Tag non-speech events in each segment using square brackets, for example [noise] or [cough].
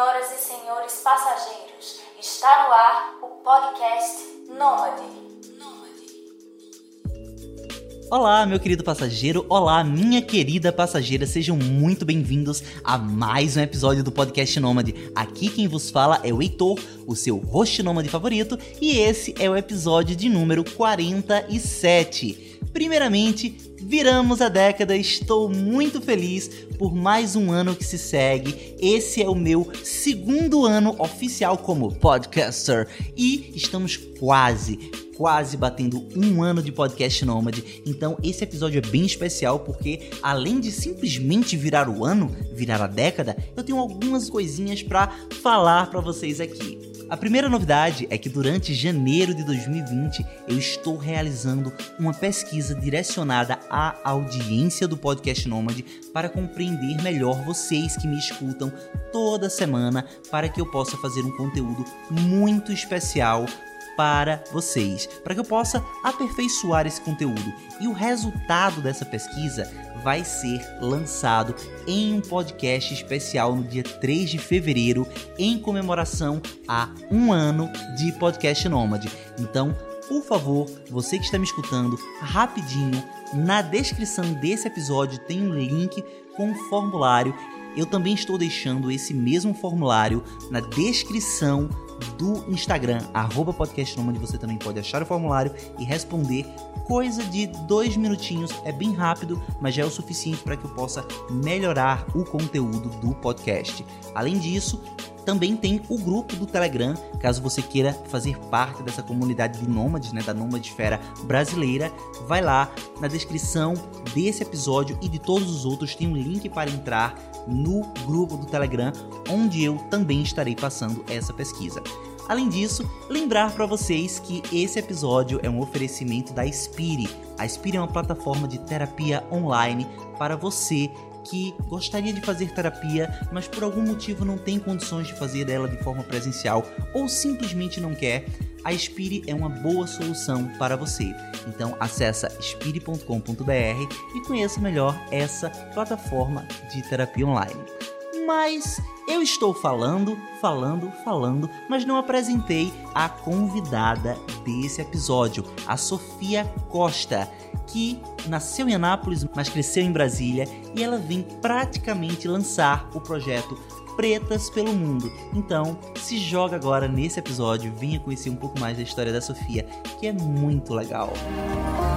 Senhoras e senhores passageiros, está no ar o podcast Nômade. Olá, meu querido passageiro, olá, minha querida passageira, sejam muito bem-vindos a mais um episódio do podcast Nômade. Aqui quem vos fala é o Heitor, o seu host nômade favorito, e esse é o episódio de número 47. Primeiramente, viramos a década, estou muito feliz por mais um ano que se segue. Esse é o meu segundo ano oficial como podcaster e estamos quase, quase batendo um ano de podcast nômade. Então esse episódio é bem especial porque além de simplesmente virar o ano, virar a década, eu tenho algumas coisinhas para falar para vocês aqui. A primeira novidade é que durante janeiro de 2020 eu estou realizando uma pesquisa direcionada à audiência do podcast Nômade para compreender melhor vocês que me escutam toda semana para que eu possa fazer um conteúdo muito especial para vocês, para que eu possa aperfeiçoar esse conteúdo. E o resultado dessa pesquisa vai ser lançado em um podcast especial no dia 3 de fevereiro, em comemoração a um ano de Podcast Nômade. Então, por favor, você que está me escutando, rapidinho, na descrição desse episódio tem um link com um formulário. Eu também estou deixando esse mesmo formulário na descrição do Instagram, arroba podcastnomad, você também pode achar o formulário e responder. Coisa de dois minutinhos, é bem rápido, mas já é o suficiente para que eu possa melhorar o conteúdo do podcast. Além disso, também tem o grupo do Telegram, caso você queira fazer parte dessa comunidade de nômades, né, da Nômadesfera brasileira, vai lá na descrição desse episódio e de todos os outros tem um link para entrar no grupo do Telegram, onde eu também estarei passando essa pesquisa. Além disso, lembrar para vocês que esse episódio é um oferecimento da Spire. A Spire é uma plataforma de terapia online para você que gostaria de fazer terapia, mas por algum motivo não tem condições de fazer dela de forma presencial ou simplesmente não quer, a Spire é uma boa solução para você. Então acessa spire.com.br e conheça melhor essa plataforma de terapia online. Mas eu estou falando, falando, falando, mas não apresentei a convidada desse episódio, a Sofia Costa, que nasceu em Anápolis, mas cresceu em Brasília e ela vem praticamente lançar o projeto Pretas pelo Mundo. Então, se joga agora nesse episódio, venha conhecer um pouco mais da história da Sofia, que é muito legal. Música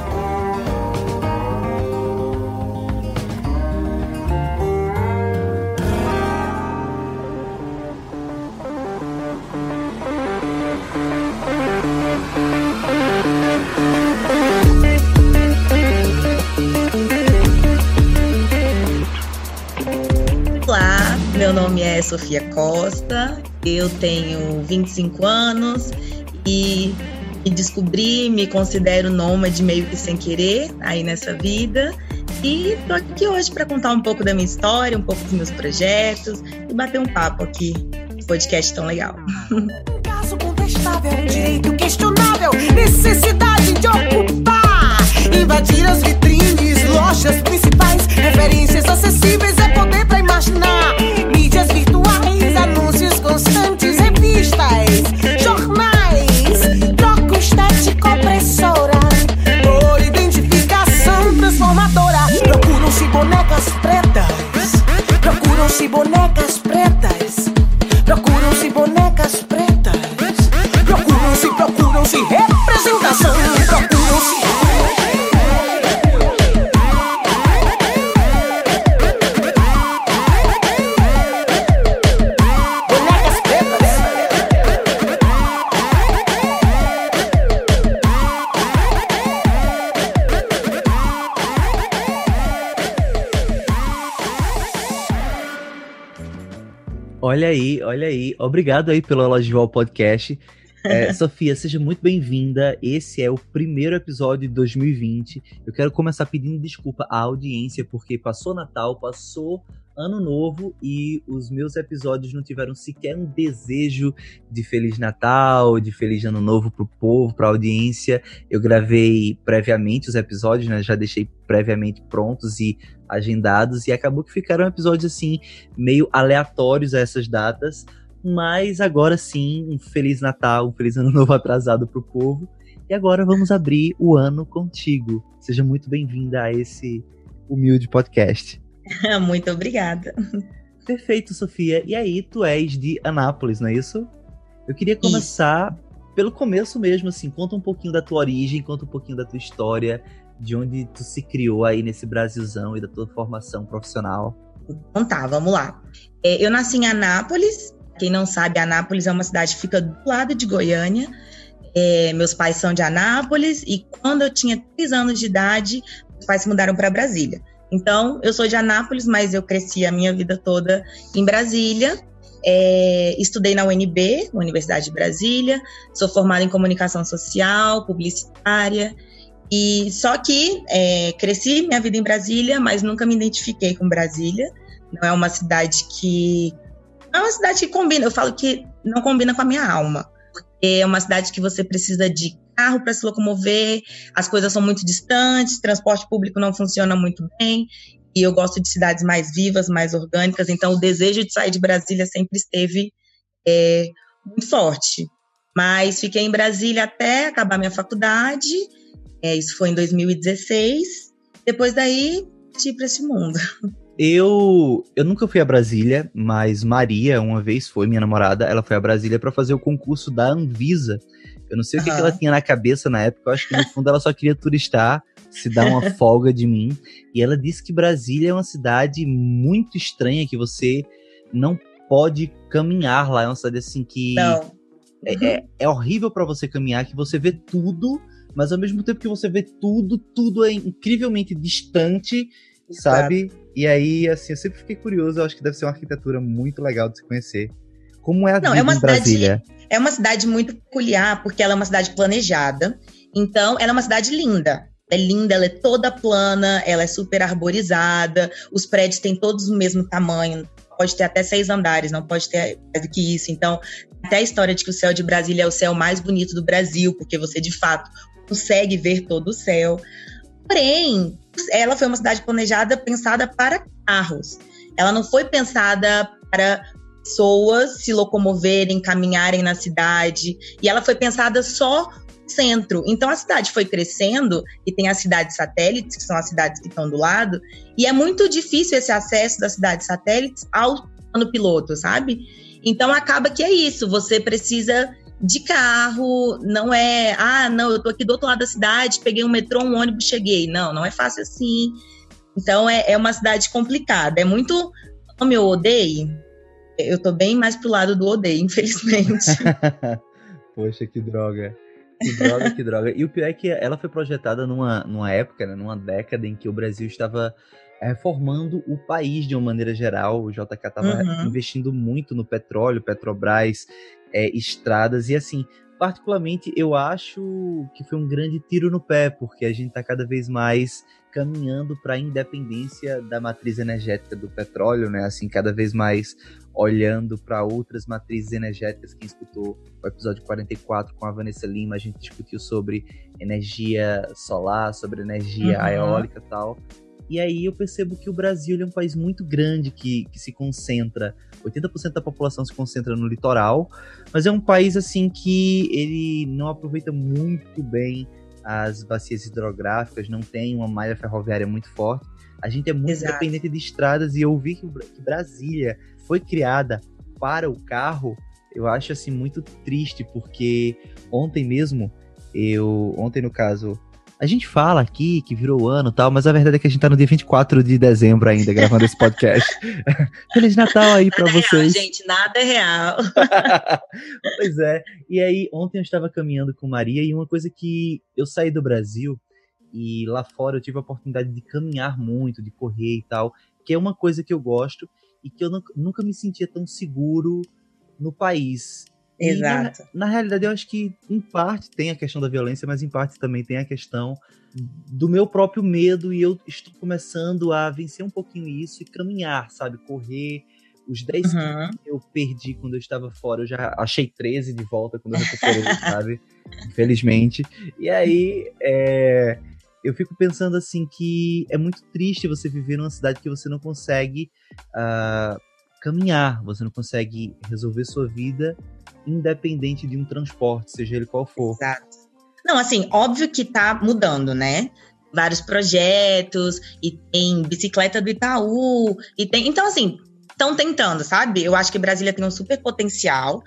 Sofia Costa, eu tenho 25 anos e me descobri, me considero nômade meio que sem querer aí nessa vida. E tô aqui hoje para contar um pouco da minha história, um pouco dos meus projetos e bater um papo aqui. Podcast tão legal. Um [laughs] caso contestável, direito questionável, necessidade de ocupar, invadir as vitrines, lojas principais, referências acessíveis, é poder para procuram-se bonecas Olha aí, olha aí. Obrigado aí pelo elogio ao podcast. É, [laughs] Sofia, seja muito bem-vinda. Esse é o primeiro episódio de 2020. Eu quero começar pedindo desculpa à audiência, porque passou Natal, passou Ano Novo e os meus episódios não tiveram sequer um desejo de Feliz Natal, de Feliz Ano Novo pro povo, pra audiência. Eu gravei previamente os episódios, né? Já deixei previamente prontos e agendados, e acabou que ficaram episódios assim, meio aleatórios a essas datas. Mas agora sim, um Feliz Natal, um Feliz Ano Novo atrasado pro povo. E agora vamos abrir o ano contigo. Seja muito bem-vinda a esse humilde podcast. [laughs] Muito obrigada. Perfeito, Sofia. E aí, tu és de Anápolis, não é isso? Eu queria começar isso. pelo começo mesmo, assim. Conta um pouquinho da tua origem, conta um pouquinho da tua história, de onde tu se criou aí nesse Brasilzão e da tua formação profissional. Então tá, vamos lá. É, eu nasci em Anápolis. Quem não sabe, Anápolis é uma cidade que fica do lado de Goiânia. É, meus pais são de Anápolis e quando eu tinha três anos de idade, meus pais se mudaram para Brasília. Então, eu sou de Anápolis, mas eu cresci a minha vida toda em Brasília. É, estudei na UNB, Universidade de Brasília, sou formada em comunicação social, publicitária, e só que é, cresci minha vida em Brasília, mas nunca me identifiquei com Brasília. Não é uma cidade que. É uma cidade que combina, eu falo que não combina com a minha alma. É uma cidade que você precisa de carro para se locomover, as coisas são muito distantes, transporte público não funciona muito bem, e eu gosto de cidades mais vivas, mais orgânicas, então o desejo de sair de Brasília sempre esteve é, muito forte. Mas fiquei em Brasília até acabar minha faculdade, é, isso foi em 2016. Depois daí, parti para esse mundo. [laughs] Eu, eu nunca fui a Brasília, mas Maria, uma vez foi, minha namorada, ela foi a Brasília para fazer o concurso da Anvisa. Eu não sei uhum. o que, que, ela tinha na cabeça na época, eu acho que no fundo ela só queria turistar, se dar uma [laughs] folga de mim. E ela disse que Brasília é uma cidade muito estranha, que você não pode caminhar lá. É uma cidade assim que. Não. É, é, é horrível para você caminhar, que você vê tudo, mas ao mesmo tempo que você vê tudo, tudo é incrivelmente distante, Exato. sabe? E aí, assim, eu sempre fiquei curioso, eu acho que deve ser uma arquitetura muito legal de se conhecer. Como é a Não, é uma em Brasília? Cidade, é uma cidade muito peculiar, porque ela é uma cidade planejada. Então, ela é uma cidade linda. É linda, ela é toda plana, ela é super arborizada, os prédios têm todos o mesmo tamanho, pode ter até seis andares, não pode ter mais do que isso. Então, até a história de que o céu de Brasília é o céu mais bonito do Brasil, porque você de fato consegue ver todo o céu. Porém, ela foi uma cidade planejada, pensada para carros. Ela não foi pensada para pessoas se locomoverem, caminharem na cidade. E ela foi pensada só centro. Então a cidade foi crescendo e tem as cidades satélites, que são as cidades que estão do lado, e é muito difícil esse acesso das cidades satélites ao plano piloto, sabe? Então acaba que é isso, você precisa de carro, não é, ah, não, eu tô aqui do outro lado da cidade, peguei um metrô, um ônibus, cheguei. Não, não é fácil assim. Então é, é uma cidade complicada. É muito. Como eu odeio, eu tô bem mais pro lado do odeio, infelizmente. [laughs] Poxa, que droga. Que droga, que droga. E o pior é que ela foi projetada numa, numa época, né, numa década em que o Brasil estava reformando o país de uma maneira geral. O JK estava uhum. investindo muito no petróleo, Petrobras, é, estradas, e assim, particularmente eu acho que foi um grande tiro no pé, porque a gente está cada vez mais caminhando para a independência da matriz energética do petróleo, né? Assim, cada vez mais olhando para outras matrizes energéticas. Quem escutou o episódio 44 com a Vanessa Lima, a gente discutiu sobre energia solar, sobre energia uhum. eólica e tal. E aí eu percebo que o Brasil é um país muito grande que, que se concentra, 80% da população se concentra no litoral, mas é um país assim que ele não aproveita muito bem as bacias hidrográficas, não tem uma malha ferroviária muito forte. A gente é muito Exato. dependente de estradas e eu vi que, que Brasília foi criada para o carro, eu acho assim muito triste, porque ontem mesmo, eu. Ontem, no caso, a gente fala aqui que virou ano e tal, mas a verdade é que a gente tá no dia 24 de dezembro ainda, gravando esse podcast. [laughs] Feliz Natal aí para vocês. Real, gente, nada é real. [laughs] pois é. E aí, ontem eu estava caminhando com Maria e uma coisa que eu saí do Brasil e lá fora eu tive a oportunidade de caminhar muito, de correr e tal, que é uma coisa que eu gosto e que eu nunca me sentia tão seguro no país. Exato. Na, na, realidade, eu acho que em parte tem a questão da violência, mas em parte também tem a questão do meu próprio medo e eu estou começando a vencer um pouquinho isso e caminhar, sabe? Correr. Os 10 uhum. que eu perdi quando eu estava fora, eu já achei 13 de volta quando eu recuperei, [laughs] sabe? Infelizmente. E aí, é, eu fico pensando assim que é muito triste você viver numa cidade que você não consegue uh, caminhar, você não consegue resolver sua vida independente de um transporte, seja ele qual for. Exato. Não, assim, óbvio que tá mudando, né? Vários projetos, e tem bicicleta do Itaú, e tem. Então, assim, estão tentando, sabe? Eu acho que Brasília tem um super potencial.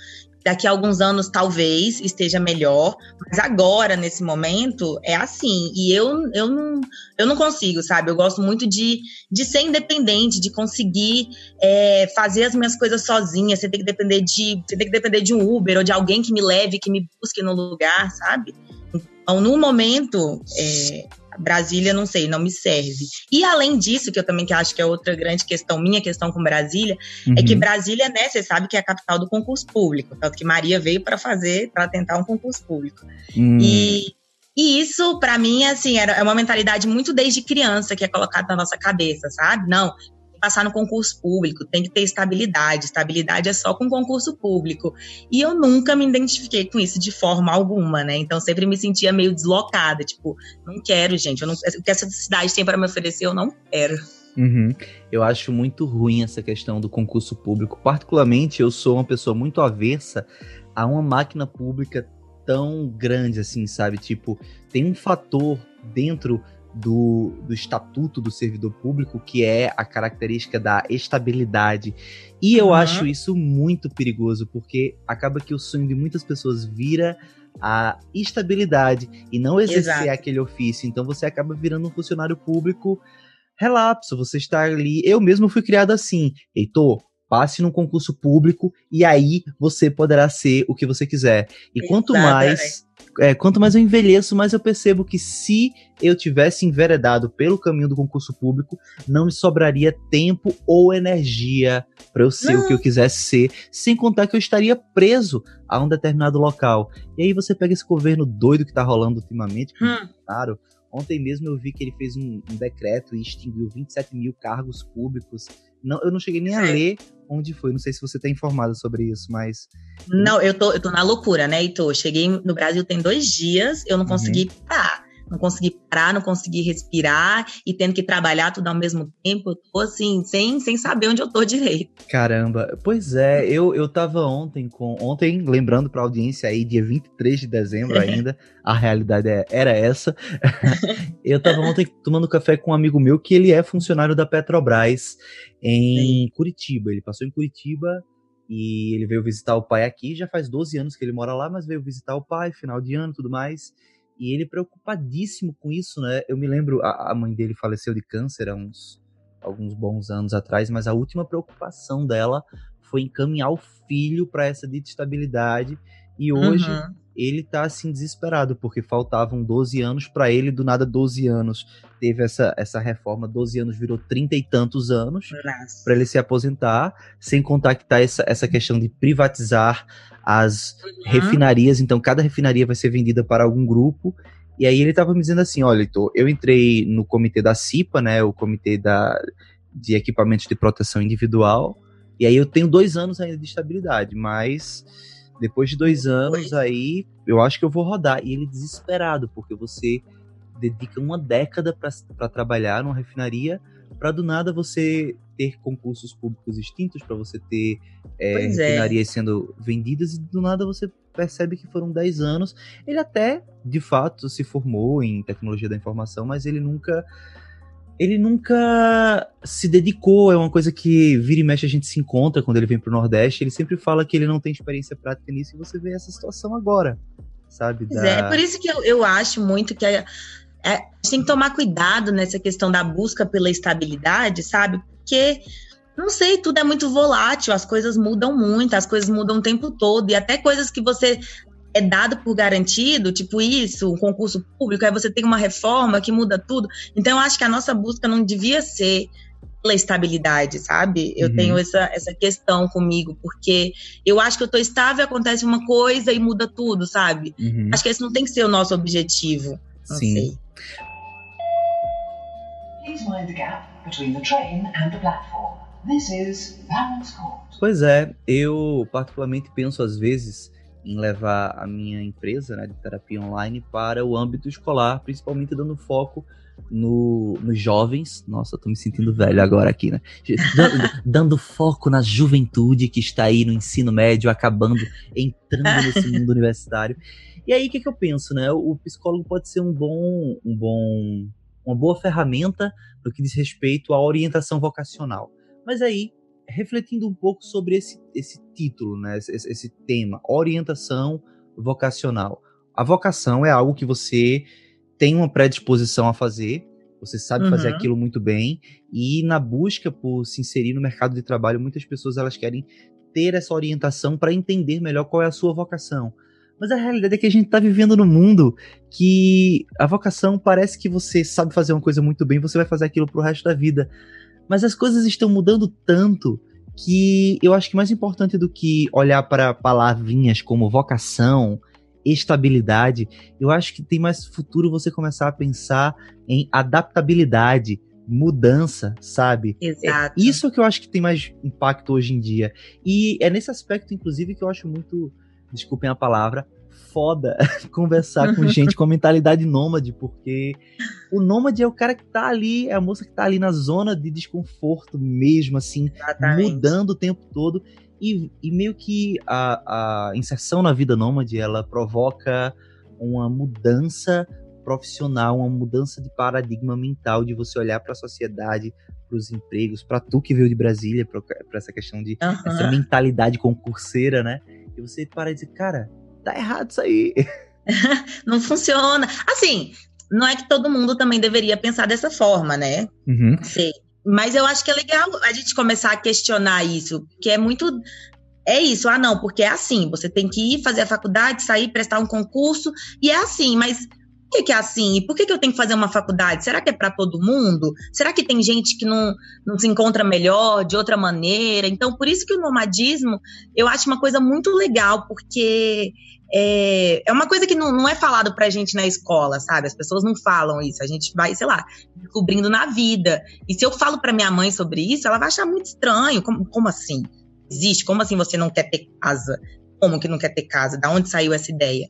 Daqui a alguns anos, talvez esteja melhor, mas agora, nesse momento, é assim. E eu, eu, não, eu não consigo, sabe? Eu gosto muito de, de ser independente, de conseguir é, fazer as minhas coisas sozinha. Você tem que depender de. Você tem que depender de um Uber ou de alguém que me leve, que me busque no lugar, sabe? Então, no momento, é, Brasília, não sei, não me serve. E além disso, que eu também que acho que é outra grande questão, minha questão com Brasília, uhum. é que uhum. Brasília, né, você sabe que é a capital do concurso público, tanto que Maria veio para fazer, para tentar um concurso público. Uhum. E, e isso, para mim, assim, era, é uma mentalidade muito desde criança que é colocada na nossa cabeça, sabe? Não, passar no concurso público, tem que ter estabilidade. Estabilidade é só com concurso público. E eu nunca me identifiquei com isso de forma alguma, né? Então sempre me sentia meio deslocada, tipo, não quero, gente, eu não, o que essa cidade tem para me oferecer, eu não quero. Uhum. Eu acho muito ruim essa questão do concurso público. Particularmente, eu sou uma pessoa muito aversa a uma máquina pública tão grande assim, sabe? Tipo, tem um fator dentro do, do estatuto do servidor público, que é a característica da estabilidade. E eu uhum. acho isso muito perigoso, porque acaba que o sonho de muitas pessoas vira a estabilidade e não exercer Exato. aquele ofício. Então você acaba virando um funcionário público relapso. Você está ali. Eu mesmo fui criado assim. Heitor, passe num concurso público e aí você poderá ser o que você quiser. E quanto mais é, quanto mais eu envelheço, mais eu percebo que se eu tivesse enveredado pelo caminho do concurso público, não me sobraria tempo ou energia para eu ser não. o que eu quisesse ser, sem contar que eu estaria preso a um determinado local. E aí você pega esse governo doido que tá rolando ultimamente, hum. claro. Ontem mesmo eu vi que ele fez um, um decreto e extinguiu 27 mil cargos públicos. Não, eu não cheguei nem a ler onde foi. Não sei se você está informada sobre isso, mas. Não, eu tô, eu tô na loucura, né, Heitor? Cheguei no Brasil tem dois dias, eu não uhum. consegui parar não consegui parar, não consegui respirar e tendo que trabalhar tudo ao mesmo tempo. Eu tô assim, sem, sem saber onde eu tô direito. Caramba, pois é, eu, eu tava ontem com. Ontem, lembrando pra audiência aí, dia 23 de dezembro [laughs] ainda, a realidade é, era essa. [laughs] eu tava ontem tomando café com um amigo meu que ele é funcionário da Petrobras em Sim. Curitiba. Ele passou em Curitiba e ele veio visitar o pai aqui. Já faz 12 anos que ele mora lá, mas veio visitar o pai, final de ano tudo mais. E ele preocupadíssimo com isso, né? Eu me lembro, a, a mãe dele faleceu de câncer há uns alguns bons anos atrás, mas a última preocupação dela foi encaminhar o filho para essa dita estabilidade. E hoje uhum. ele tá assim desesperado, porque faltavam 12 anos para ele, do nada 12 anos. Teve essa, essa reforma, 12 anos virou 30 e tantos anos para ele se aposentar, sem contar que tá essa, essa questão de privatizar as uhum. refinarias, então cada refinaria vai ser vendida para algum grupo. E aí ele estava me dizendo assim, olha, Heitor, eu entrei no comitê da CIPA, né, o comitê da, de equipamentos de proteção individual, e aí eu tenho dois anos ainda de estabilidade, mas depois de dois anos aí eu acho que eu vou rodar. E ele desesperado, porque você dedica uma década para trabalhar numa refinaria, para do nada você ter concursos públicos extintos, para você ter é, refinarias é. sendo vendidas, e do nada você percebe que foram 10 anos. Ele até, de fato, se formou em tecnologia da informação, mas ele nunca. Ele nunca se dedicou, é uma coisa que vira e mexe a gente se encontra quando ele vem pro Nordeste. Ele sempre fala que ele não tem experiência prática nisso e você vê essa situação agora, sabe? Da... É, por isso que eu, eu acho muito que a, a gente tem que tomar cuidado nessa questão da busca pela estabilidade, sabe? porque não sei, tudo é muito volátil, as coisas mudam muito, as coisas mudam o tempo todo, e até coisas que você é dado por garantido, tipo isso, um concurso público, aí você tem uma reforma que muda tudo. Então, eu acho que a nossa busca não devia ser pela estabilidade, sabe? Eu uhum. tenho essa, essa questão comigo, porque eu acho que eu tô estável, acontece uma coisa e muda tudo, sabe? Uhum. Acho que esse não tem que ser o nosso objetivo. Sim. sei. Please mind the gap between the train and the platform. This is Court. Pois é, eu particularmente penso às vezes em levar a minha empresa né, de terapia online para o âmbito escolar, principalmente dando foco no, nos jovens. Nossa, tô me sentindo velho agora aqui, né? Dando, [laughs] dando, foco na juventude que está aí no ensino médio, acabando, entrando [laughs] nesse mundo universitário. E aí, o que, que eu penso, né? O psicólogo pode ser um bom, um bom, uma boa ferramenta no que diz respeito à orientação vocacional. Mas aí, refletindo um pouco sobre esse, esse título, né? Esse, esse tema, orientação vocacional. A vocação é algo que você tem uma predisposição a fazer, você sabe uhum. fazer aquilo muito bem, e na busca por se inserir no mercado de trabalho, muitas pessoas elas querem ter essa orientação para entender melhor qual é a sua vocação. Mas a realidade é que a gente está vivendo num mundo que a vocação parece que você sabe fazer uma coisa muito bem, você vai fazer aquilo pro resto da vida. Mas as coisas estão mudando tanto que eu acho que mais importante do que olhar para palavrinhas como vocação, estabilidade, eu acho que tem mais futuro você começar a pensar em adaptabilidade, mudança, sabe? Exato. É isso que eu acho que tem mais impacto hoje em dia. E é nesse aspecto, inclusive, que eu acho muito, desculpem a palavra, foda [laughs] conversar com gente com mentalidade nômade, porque o nômade é o cara que tá ali, é a moça que tá ali na zona de desconforto mesmo, assim, Exatamente. mudando o tempo todo. E, e meio que a, a inserção na vida nômade, ela provoca uma mudança profissional, uma mudança de paradigma mental de você olhar para a sociedade, para os empregos, para tu que veio de Brasília, para essa questão de uhum. essa mentalidade concurseira, né? E você para e dizer, cara, tá errado isso aí. [laughs] [laughs] não funciona. Assim, não é que todo mundo também deveria pensar dessa forma, né? Uhum. Sei. Mas eu acho que é legal a gente começar a questionar isso, que é muito. É isso, ah, não, porque é assim, você tem que ir fazer a faculdade, sair, prestar um concurso, e é assim, mas que, que, é assim? E por que, que eu tenho que fazer uma faculdade? Será que é para todo mundo? Será que tem gente que não, não se encontra melhor de outra maneira? Então, por isso que o nomadismo eu acho uma coisa muito legal, porque é, é uma coisa que não, não é falado pra gente na escola, sabe? As pessoas não falam isso. A gente vai, sei lá, descobrindo na vida. E se eu falo pra minha mãe sobre isso, ela vai achar muito estranho. Como, como assim? Existe? Como assim você não quer ter casa? Como que não quer ter casa? Da onde saiu essa ideia?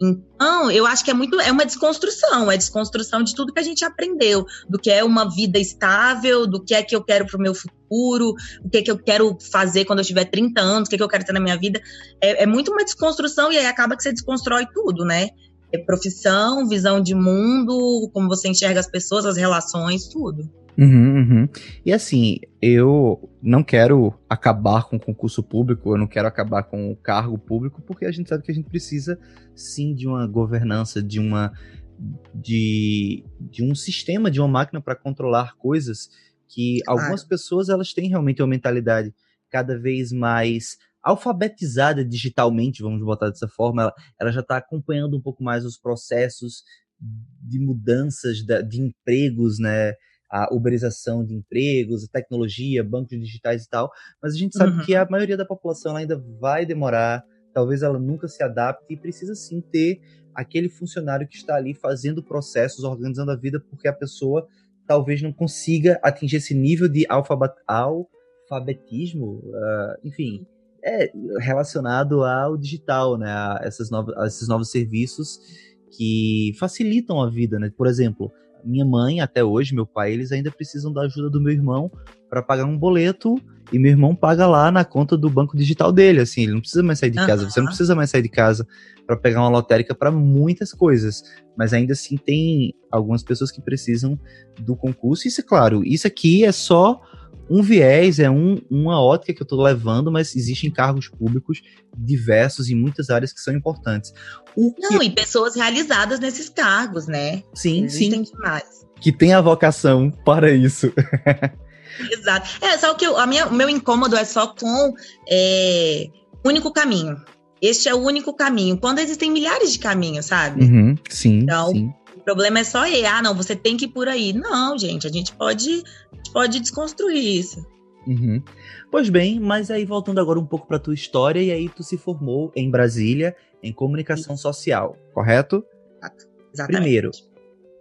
Então, eu acho que é muito é uma desconstrução, é desconstrução de tudo que a gente aprendeu, do que é uma vida estável, do que é que eu quero para o meu futuro, o que é que eu quero fazer quando eu tiver 30 anos, o que é que eu quero ter na minha vida. É, é muito uma desconstrução e aí acaba que você desconstrói tudo, né? É profissão, visão de mundo, como você enxerga as pessoas, as relações, tudo. Uhum, uhum. E assim, eu não quero acabar com o concurso público, eu não quero acabar com o cargo público, porque a gente sabe que a gente precisa sim de uma governança, de uma de, de um sistema, de uma máquina para controlar coisas que algumas pessoas elas têm realmente uma mentalidade cada vez mais alfabetizada digitalmente, vamos botar dessa forma, ela, ela já está acompanhando um pouco mais os processos de mudanças de, de empregos, né? A uberização de empregos, a tecnologia, bancos digitais e tal, mas a gente sabe uhum. que a maioria da população ainda vai demorar, talvez ela nunca se adapte e precisa sim ter aquele funcionário que está ali fazendo processos, organizando a vida, porque a pessoa talvez não consiga atingir esse nível de alfabetismo, uh, enfim, é relacionado ao digital, né, a, essas novas, a esses novos serviços que facilitam a vida, né? Por exemplo, minha mãe, até hoje, meu pai, eles ainda precisam da ajuda do meu irmão para pagar um boleto e meu irmão paga lá na conta do banco digital dele, assim, ele não precisa mais sair de casa, uhum. você não precisa mais sair de casa para pegar uma lotérica para muitas coisas, mas ainda assim tem algumas pessoas que precisam do concurso, isso é claro, isso aqui é só um viés, é um, uma ótica que eu estou levando, mas existem cargos públicos diversos em muitas áreas que são importantes. O Não, e pessoas realizadas nesses cargos, né? Sim, existem sim. demais. Que tem a vocação para isso. [laughs] Exato. É, só que a minha, o meu incômodo é só com é, único caminho. Este é o único caminho. Quando existem milhares de caminhos, sabe? Uhum, sim. Então, sim problema é só ele. Ah, não, você tem que ir por aí. Não, gente, a gente pode, pode desconstruir isso. Uhum. Pois bem, mas aí voltando agora um pouco para tua história, e aí tu se formou em Brasília em comunicação social, correto? Exatamente. Primeiro,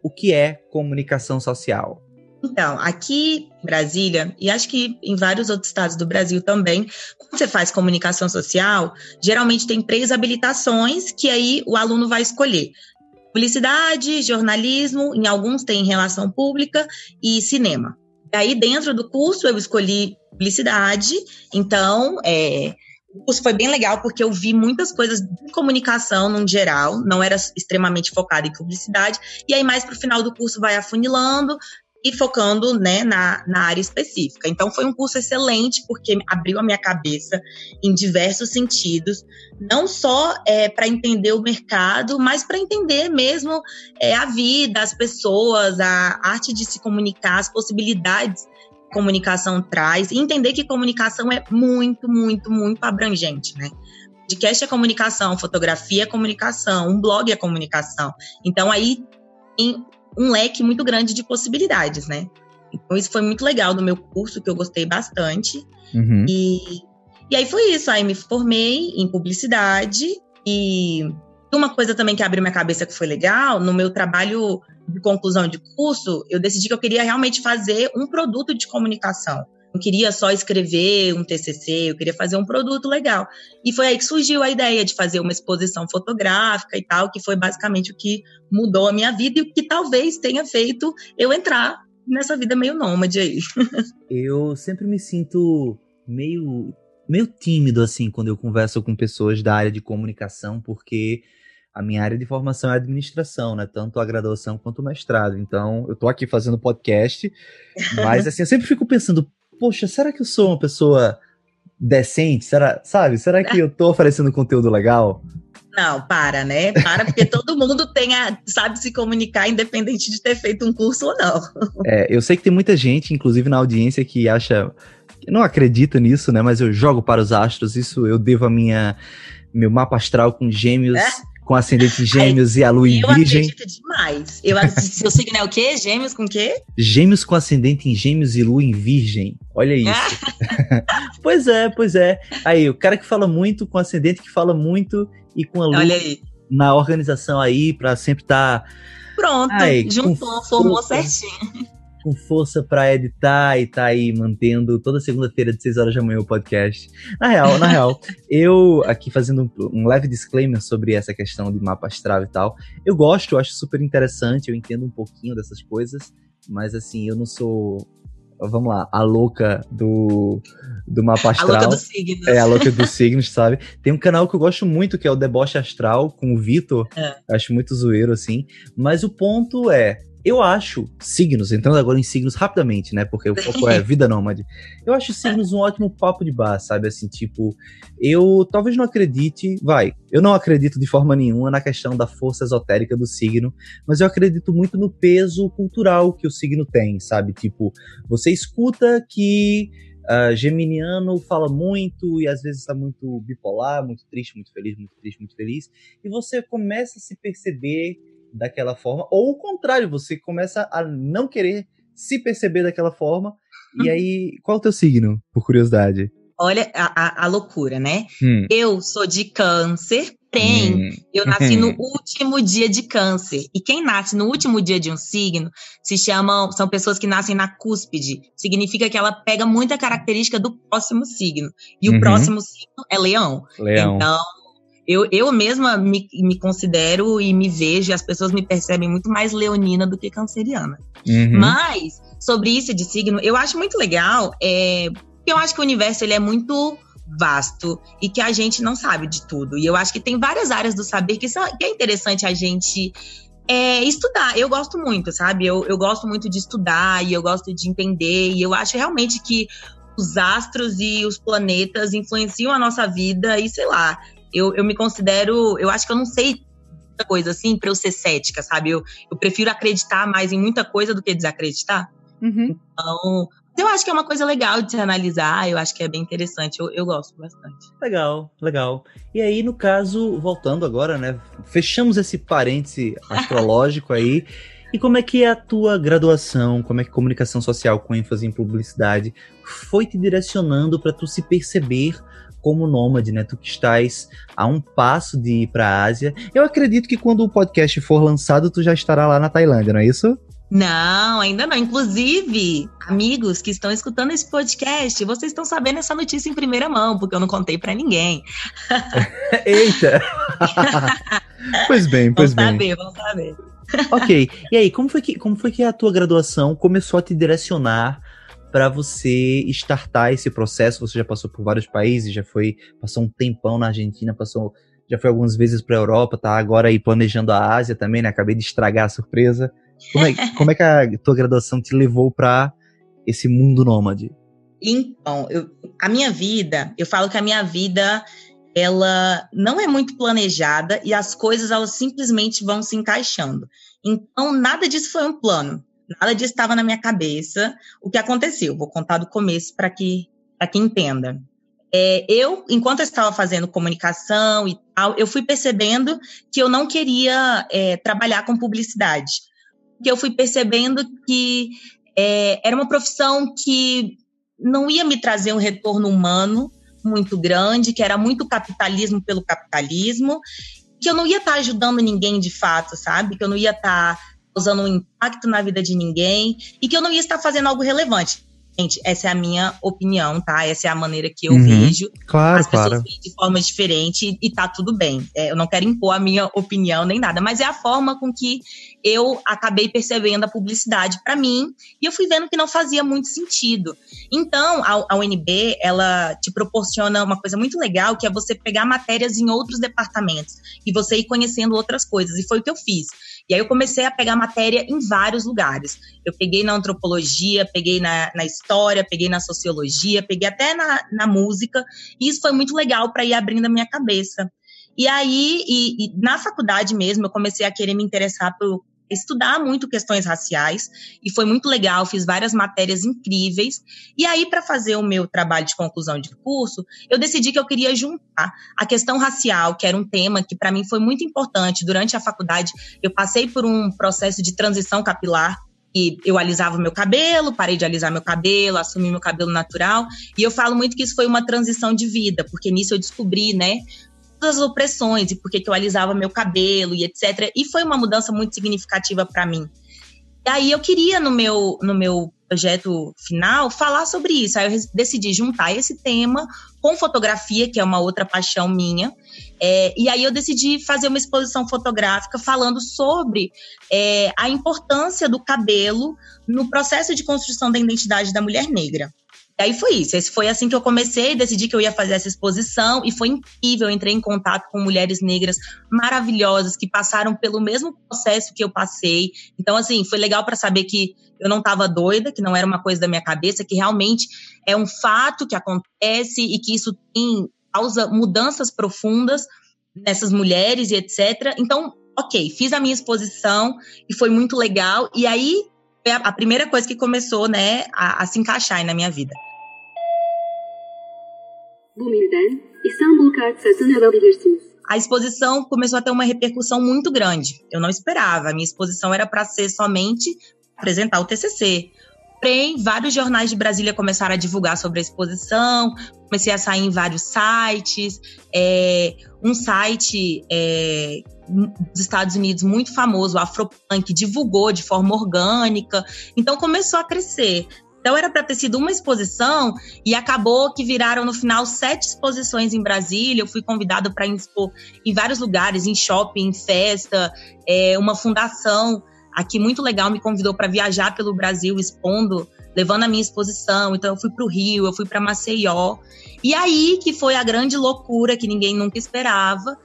o que é comunicação social? Então, aqui em Brasília, e acho que em vários outros estados do Brasil também, quando você faz comunicação social, geralmente tem três habilitações que aí o aluno vai escolher. Publicidade, jornalismo, em alguns tem relação pública e cinema. E aí, dentro do curso, eu escolhi publicidade, então é, o curso foi bem legal porque eu vi muitas coisas de comunicação no geral, não era extremamente focada em publicidade. E aí, mais para o final do curso, vai afunilando e focando né, na, na área específica. Então, foi um curso excelente porque abriu a minha cabeça em diversos sentidos, não só é, para entender o mercado, mas para entender mesmo é, a vida, as pessoas, a arte de se comunicar, as possibilidades comunicação traz e entender que comunicação é muito, muito, muito abrangente, né? Podcast é comunicação, fotografia é comunicação, um blog é comunicação. Então aí tem um leque muito grande de possibilidades, né? Então isso foi muito legal no meu curso, que eu gostei bastante. Uhum. E, e aí foi isso, aí me formei em publicidade e uma coisa também que abriu minha cabeça que foi legal, no meu trabalho de conclusão de curso, eu decidi que eu queria realmente fazer um produto de comunicação. Não queria só escrever um TCC, eu queria fazer um produto legal. E foi aí que surgiu a ideia de fazer uma exposição fotográfica e tal, que foi basicamente o que mudou a minha vida e o que talvez tenha feito eu entrar nessa vida meio nômade aí. [laughs] eu sempre me sinto meio meio tímido assim quando eu converso com pessoas da área de comunicação, porque a minha área de formação é administração, né? Tanto a graduação quanto o mestrado. Então, eu tô aqui fazendo podcast, [laughs] mas assim, eu sempre fico pensando, poxa, será que eu sou uma pessoa decente? Será, sabe? Será que eu tô oferecendo conteúdo legal? Não, para, né? Para, porque [laughs] todo mundo tem a, sabe se comunicar, independente de ter feito um curso ou não. É, eu sei que tem muita gente, inclusive na audiência, que acha. Não acredita nisso, né? Mas eu jogo para os astros, isso eu devo a minha meu mapa astral com gêmeos. É? Com ascendente gêmeos Ai, e a lua em virgem. Eu acredito demais. Eu, seu signo é o quê? Gêmeos com quê? Gêmeos com ascendente em gêmeos e lua em virgem. Olha isso. [laughs] pois é, pois é. Aí, o cara que fala muito, com ascendente que fala muito e com a lua na organização aí, pra sempre estar... Tá... Pronto, Ai, juntou, formou certinho com força para editar e tá aí mantendo toda segunda-feira de 6 horas da manhã o podcast. Na real, na real, [laughs] eu aqui fazendo um, um, leve disclaimer sobre essa questão de mapa astral e tal. Eu gosto, eu acho super interessante, eu entendo um pouquinho dessas coisas, mas assim, eu não sou vamos lá, a louca do, do mapa astral. A louca dos signos. É, a louca dos signos, sabe? Tem um canal que eu gosto muito, que é o Deboche Astral, com o Vitor. É. Acho muito zoeiro, assim. Mas o ponto é, eu acho signos, entrando agora em signos rapidamente, né? Porque o foco é vida nômade. Eu acho signos um ótimo papo de bar, sabe? Assim, tipo, eu talvez não acredite, vai, eu não acredito de forma nenhuma na questão da força esotérica do signo, mas eu acredito muito no peso cultural que o signo tem, sabe? Tipo, você escuta que Uh, Geminiano fala muito e às vezes está muito bipolar, muito triste, muito feliz, muito triste, muito feliz. E você começa a se perceber daquela forma, ou o contrário, você começa a não querer se perceber daquela forma. E uhum. aí, qual é o teu signo, por curiosidade? Olha a, a, a loucura, né? Hum. Eu sou de câncer, porém, hum. eu nasci no [laughs] último dia de câncer. E quem nasce no último dia de um signo se chamam, são pessoas que nascem na cúspide. Significa que ela pega muita característica do próximo signo. E uhum. o próximo signo é leão. Leão. Então, eu, eu mesma me, me considero e me vejo, e as pessoas me percebem muito mais leonina do que canceriana. Uhum. Mas, sobre isso de signo, eu acho muito legal, é, porque eu acho que o universo ele é muito vasto e que a gente não sabe de tudo. E eu acho que tem várias áreas do saber que, que é interessante a gente é, estudar. Eu gosto muito, sabe? Eu, eu gosto muito de estudar e eu gosto de entender. E eu acho realmente que os astros e os planetas influenciam a nossa vida e, sei lá, eu, eu me considero, eu acho que eu não sei muita coisa assim para eu ser cética, sabe? Eu, eu prefiro acreditar mais em muita coisa do que desacreditar. Uhum. Então, Eu acho que é uma coisa legal de se analisar, eu acho que é bem interessante, eu, eu gosto bastante. Legal, legal. E aí, no caso, voltando agora, né? Fechamos esse parêntese astrológico aí. [laughs] E como é que é a tua graduação, como é que comunicação social com ênfase em publicidade foi te direcionando para tu se perceber como nômade, né? Tu que estás a um passo de ir para a Ásia. Eu acredito que quando o podcast for lançado, tu já estará lá na Tailândia, não é isso? Não, ainda não. Inclusive, amigos que estão escutando esse podcast, vocês estão sabendo essa notícia em primeira mão, porque eu não contei para ninguém. [laughs] Eita! [laughs] pois bem, pois bem. Vamos saber, vamos saber. ok. E aí, como foi que, como foi que a tua graduação começou a te direcionar para você startar esse processo? Você já passou por vários países, já foi, passou um tempão na Argentina, passou, já foi algumas vezes para Europa, tá agora aí planejando a Ásia também, né? Acabei de estragar a surpresa. Como é, [laughs] como é que a tua graduação te levou para esse mundo nômade? Então, eu, a minha vida, eu falo que a minha vida ela não é muito planejada e as coisas elas simplesmente vão se encaixando. Então, nada disso foi um plano, nada disso estava na minha cabeça. O que aconteceu? Vou contar do começo para que que entenda. É, eu, enquanto eu estava fazendo comunicação e tal, eu fui percebendo que eu não queria é, trabalhar com publicidade que eu fui percebendo que é, era uma profissão que não ia me trazer um retorno humano muito grande, que era muito capitalismo pelo capitalismo, que eu não ia estar tá ajudando ninguém de fato, sabe? Que eu não ia estar tá causando um impacto na vida de ninguém e que eu não ia estar fazendo algo relevante. Gente, essa é a minha opinião, tá? Essa é a maneira que eu uhum, vejo. Claro, As pessoas claro. veem de forma diferente e tá tudo bem. É, eu não quero impor a minha opinião nem nada, mas é a forma com que eu acabei percebendo a publicidade para mim e eu fui vendo que não fazia muito sentido. Então, a, a UNB, ela te proporciona uma coisa muito legal, que é você pegar matérias em outros departamentos e você ir conhecendo outras coisas. E foi o que eu fiz. E aí eu comecei a pegar matéria em vários lugares. Eu peguei na antropologia, peguei na, na história, peguei na sociologia, peguei até na, na música. E isso foi muito legal para ir abrindo a minha cabeça. E aí, e, e, na faculdade mesmo, eu comecei a querer me interessar por estudar muito questões raciais e foi muito legal, fiz várias matérias incríveis. E aí para fazer o meu trabalho de conclusão de curso, eu decidi que eu queria juntar a questão racial, que era um tema que para mim foi muito importante durante a faculdade. Eu passei por um processo de transição capilar e eu alisava meu cabelo, parei de alisar meu cabelo, assumi meu cabelo natural. E eu falo muito que isso foi uma transição de vida, porque nisso eu descobri, né, as opressões e por que eu alisava meu cabelo e etc. E foi uma mudança muito significativa para mim. E aí eu queria no meu no meu projeto final falar sobre isso. Aí eu decidi juntar esse tema com fotografia, que é uma outra paixão minha. É, e aí eu decidi fazer uma exposição fotográfica falando sobre é, a importância do cabelo no processo de construção da identidade da mulher negra. E aí foi isso. Esse foi assim que eu comecei, decidi que eu ia fazer essa exposição e foi incrível. Eu entrei em contato com mulheres negras maravilhosas que passaram pelo mesmo processo que eu passei. Então, assim, foi legal para saber que eu não estava doida, que não era uma coisa da minha cabeça, que realmente é um fato que acontece e que isso tem, causa mudanças profundas nessas mulheres e etc. Então, ok, fiz a minha exposição e foi muito legal. E aí foi a, primeira coisa que começou, né, a, a se encaixar na minha vida. A exposição começou a ter uma repercussão muito grande. Eu não esperava. A minha exposição era para ser somente apresentar o TCC. Porém, vários jornais de Brasília começaram a divulgar sobre a exposição, comecei a sair em vários sites. É, um site é, dos Estados Unidos muito famoso, o Afropunk, divulgou de forma orgânica. Então começou a crescer. Então era para ter sido uma exposição e acabou que viraram no final sete exposições em Brasília. Eu fui convidada para expor em vários lugares, em shopping, em festa, é, uma fundação aqui muito legal me convidou para viajar pelo Brasil expondo, levando a minha exposição. Então eu fui para o Rio, eu fui para Maceió. E aí que foi a grande loucura que ninguém nunca esperava,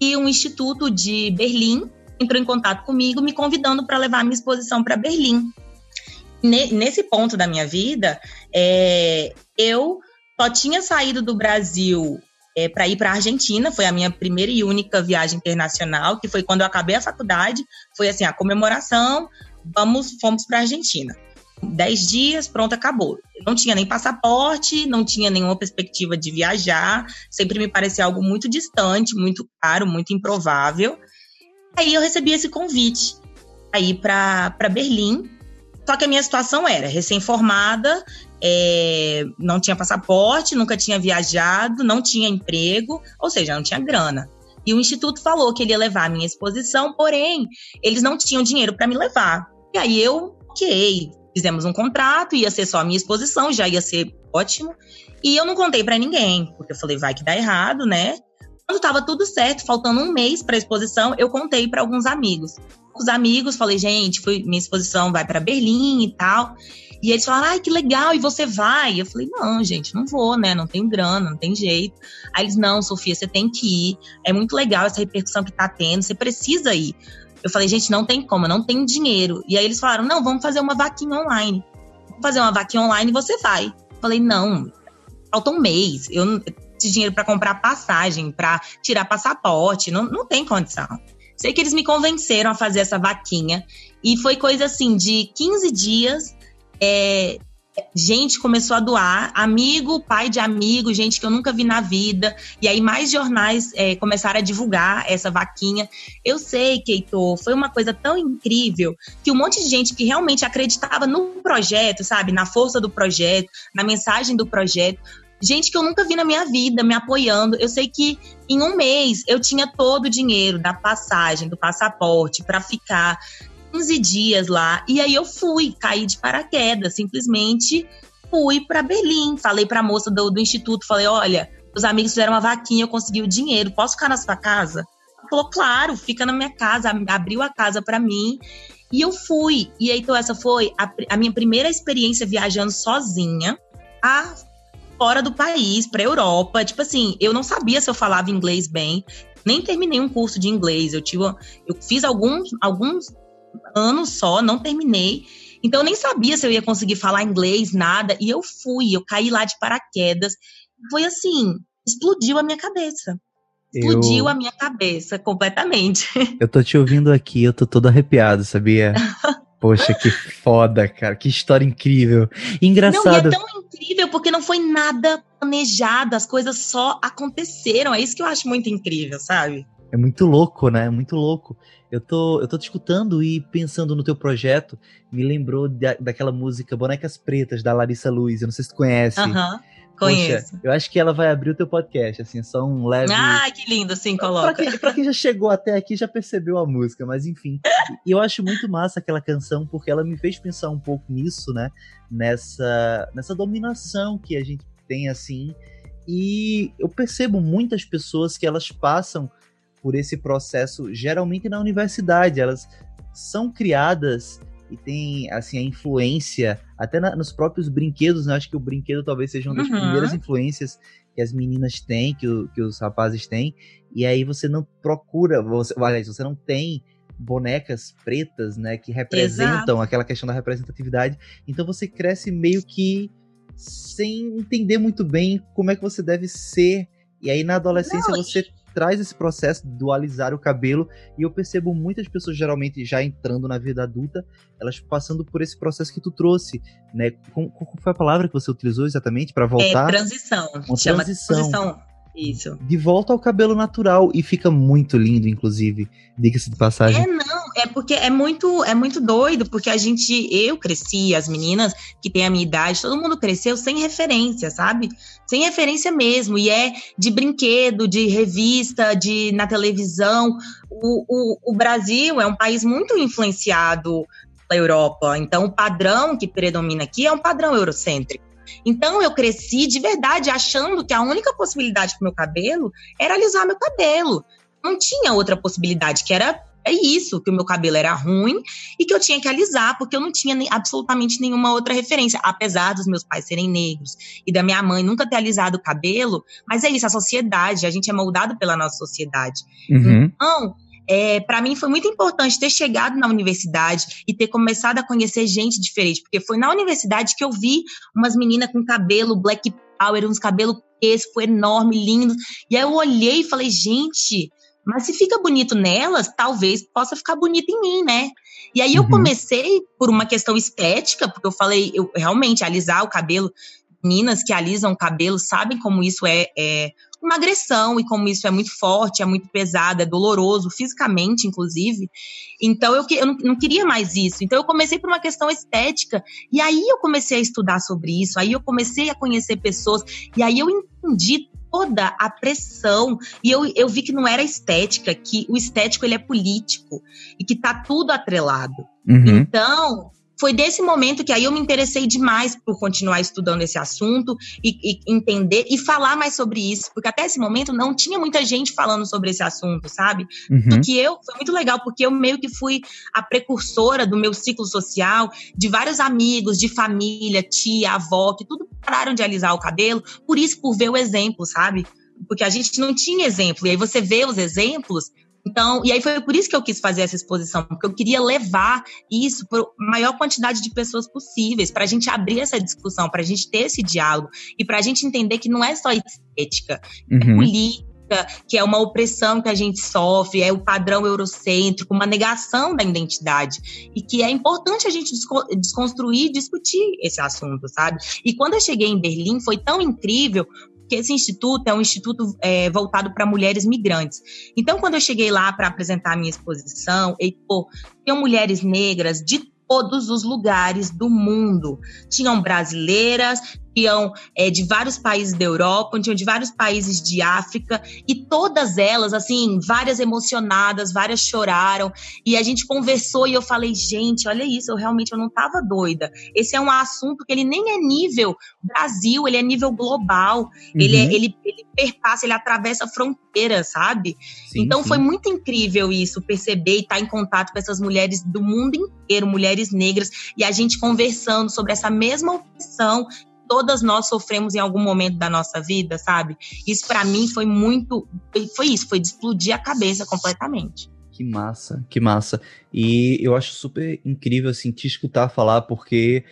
e um instituto de Berlim entrou em contato comigo, me convidando para levar a minha exposição para Berlim nesse ponto da minha vida, é, eu só tinha saído do Brasil é, para ir para a Argentina, foi a minha primeira e única viagem internacional, que foi quando eu acabei a faculdade, foi assim, a comemoração, vamos, fomos para a Argentina. Dez dias, pronto, acabou. Não tinha nem passaporte, não tinha nenhuma perspectiva de viajar, sempre me parecia algo muito distante, muito caro, muito improvável. Aí eu recebi esse convite aí para Berlim. Só que a minha situação era recém-formada, é, não tinha passaporte, nunca tinha viajado, não tinha emprego, ou seja, não tinha grana. E o instituto falou que ele ia levar a minha exposição, porém, eles não tinham dinheiro para me levar. E aí eu, ok, fizemos um contrato, ia ser só a minha exposição, já ia ser ótimo. E eu não contei para ninguém, porque eu falei, vai que dá errado, né? Quando tava tudo certo, faltando um mês para a exposição, eu contei para alguns amigos. Os amigos, falei, gente, foi, minha exposição vai para Berlim e tal. E eles falaram, ai, que legal, e você vai? Eu falei, não, gente, não vou, né? Não tem grana, não tem jeito. Aí eles, não, Sofia, você tem que ir. É muito legal essa repercussão que tá tendo, você precisa ir. Eu falei, gente, não tem como, não tenho dinheiro. E aí eles falaram, não, vamos fazer uma vaquinha online. Vamos fazer uma vaquinha online e você vai. Eu falei, não, falta um mês. Eu não tenho dinheiro para comprar passagem, para tirar passaporte, não, não tem condição. Sei que eles me convenceram a fazer essa vaquinha. E foi coisa assim, de 15 dias, é, gente começou a doar, amigo, pai de amigo, gente que eu nunca vi na vida. E aí mais jornais é, começaram a divulgar essa vaquinha. Eu sei, Keitor, foi uma coisa tão incrível que um monte de gente que realmente acreditava no projeto, sabe, na força do projeto, na mensagem do projeto, gente que eu nunca vi na minha vida me apoiando. Eu sei que em um mês eu tinha todo o dinheiro da passagem, do passaporte para ficar. 15 dias lá. E aí eu fui, caí de paraquedas, simplesmente fui para Berlim. Falei para a moça do, do instituto, falei: olha, os amigos fizeram uma vaquinha, eu consegui o dinheiro, posso ficar na sua casa? Ela falou: claro, fica na minha casa. Abriu a casa para mim. E eu fui. E aí, então, essa foi a, a minha primeira experiência viajando sozinha a fora do país, para Europa. Tipo assim, eu não sabia se eu falava inglês bem, nem terminei um curso de inglês. Eu tive, eu fiz alguns, alguns ano só, não terminei. Então eu nem sabia se eu ia conseguir falar inglês, nada. E eu fui, eu caí lá de paraquedas. Foi assim, explodiu a minha cabeça. Explodiu eu... a minha cabeça completamente. [laughs] Eu tô te ouvindo aqui, eu tô todo arrepiado, sabia? Poxa, que foda, cara. Que história incrível. Engraçado. Não, e é tão incrível porque não foi nada planejado, as coisas só aconteceram. É isso que eu acho muito incrível, sabe? É muito louco, né? É muito louco. Eu tô, eu tô te escutando e pensando no teu projeto, me lembrou da, daquela música Bonecas Pretas, da Larissa Luz. Eu não sei se tu conhece. Aham. Conheço. Poxa, eu acho que ela vai abrir o teu podcast, assim, só um leve. Ah, que lindo, sim, coloca. Pra quem, pra quem já chegou até aqui já percebeu a música, mas enfim. E eu acho muito massa aquela canção, porque ela me fez pensar um pouco nisso, né? Nessa, nessa dominação que a gente tem, assim. E eu percebo muitas pessoas que elas passam por esse processo, geralmente na universidade. Elas são criadas e tem assim a influência até na, nos próprios brinquedos. Né? Acho que o brinquedo talvez seja uma das uhum. primeiras influências que as meninas têm, que, o, que os rapazes têm. E aí você não procura, você, aliás, você não tem bonecas pretas, né, que representam Exato. aquela questão da representatividade. Então você cresce meio que sem entender muito bem como é que você deve ser. E aí na adolescência não, você traz esse processo de dualizar o cabelo e eu percebo muitas pessoas geralmente já entrando na vida adulta, elas passando por esse processo que tu trouxe, né? Qual, qual foi a palavra que você utilizou exatamente para voltar? É transição. Uma Chama transição. transição. Isso. De volta ao cabelo natural e fica muito lindo, inclusive. Diga-se de passagem. É, não, é porque é muito, é muito doido, porque a gente, eu cresci, as meninas que têm a minha idade, todo mundo cresceu sem referência, sabe? Sem referência mesmo. E é de brinquedo, de revista, de na televisão. O, o, o Brasil é um país muito influenciado pela Europa. Então, o padrão que predomina aqui é um padrão eurocêntrico. Então eu cresci de verdade achando que a única possibilidade para meu cabelo era alisar meu cabelo. Não tinha outra possibilidade, que era é isso, que o meu cabelo era ruim e que eu tinha que alisar, porque eu não tinha nem, absolutamente nenhuma outra referência, apesar dos meus pais serem negros e da minha mãe nunca ter alisado o cabelo, mas é isso, a sociedade, a gente é moldado pela nossa sociedade. Uhum. Então, é, para mim foi muito importante ter chegado na universidade e ter começado a conhecer gente diferente, porque foi na universidade que eu vi umas meninas com cabelo black power, uns cabelos crespo, enorme, lindo. E aí eu olhei e falei, gente, Mas se fica bonito nelas, talvez possa ficar bonito em mim, né? E aí eu uhum. comecei por uma questão estética, porque eu falei, eu realmente alisar o cabelo, meninas que alisam o cabelo sabem como isso é, é uma agressão e como isso é muito forte, é muito pesado, é doloroso, fisicamente, inclusive. Então eu, eu não, não, queria mais isso. Então eu comecei por uma questão estética. E aí eu comecei a estudar sobre isso, aí eu comecei a conhecer pessoas, e aí eu entendi toda a pressão. E eu, eu vi que não era estética, que o estético ele é político e que tá tudo atrelado. Uhum. Então, foi desse momento que aí eu me interessei demais por continuar estudando esse assunto e, e, entender e falar mais sobre isso, porque até esse momento não tinha muita gente falando sobre esse assunto, sabe? Uhum. Do que eu, foi muito legal, porque eu meio que fui a precursora do meu ciclo social, de vários amigos, de família, tia, avó, que tudo pararam de alisar o cabelo, por isso, por ver o exemplo, sabe? Porque a gente não tinha exemplo, e aí você vê os exemplos, então, e aí foi por isso que eu quis fazer essa exposição, porque eu queria levar isso para a maior quantidade de pessoas possíveis, para a gente abrir essa discussão, para a gente ter esse diálogo e para a gente entender que não é só estética, é uhum. é política, que é uma opressão que a gente sofre, é o padrão eurocêntrico, uma negação da identidade. E que é importante a gente desconstruir e discutir esse assunto, sabe? E quando eu cheguei em Berlim, foi tão incrível, porque esse instituto é um instituto é, voltado para mulheres migrantes. Então, quando eu cheguei lá para apresentar a minha exposição, e, pô, tinham mulheres negras de todos os lugares do mundo. Tinham brasileiras, tinham é, de vários países da Europa, tinham de vários países de África, e todas elas, assim, várias emocionadas, várias choraram, e a gente conversou e eu falei, gente, olha isso, eu realmente eu não estava doida. Esse é um assunto que ele nem é nível Brasil, ele é nível global, uhum. ele, é, ele, ele perpassa, ele atravessa fronteiras, sabe? Sim, então sim. foi muito incrível isso, perceber e estar tá em contato com essas mulheres do mundo inteiro, mulheres negras, e a gente conversando sobre essa mesma opção todas nós sofremos em algum momento da nossa vida, sabe? Isso para mim foi muito, foi isso, foi de explodir a cabeça completamente. Que massa, que massa. E eu acho super incrível assim te escutar falar porque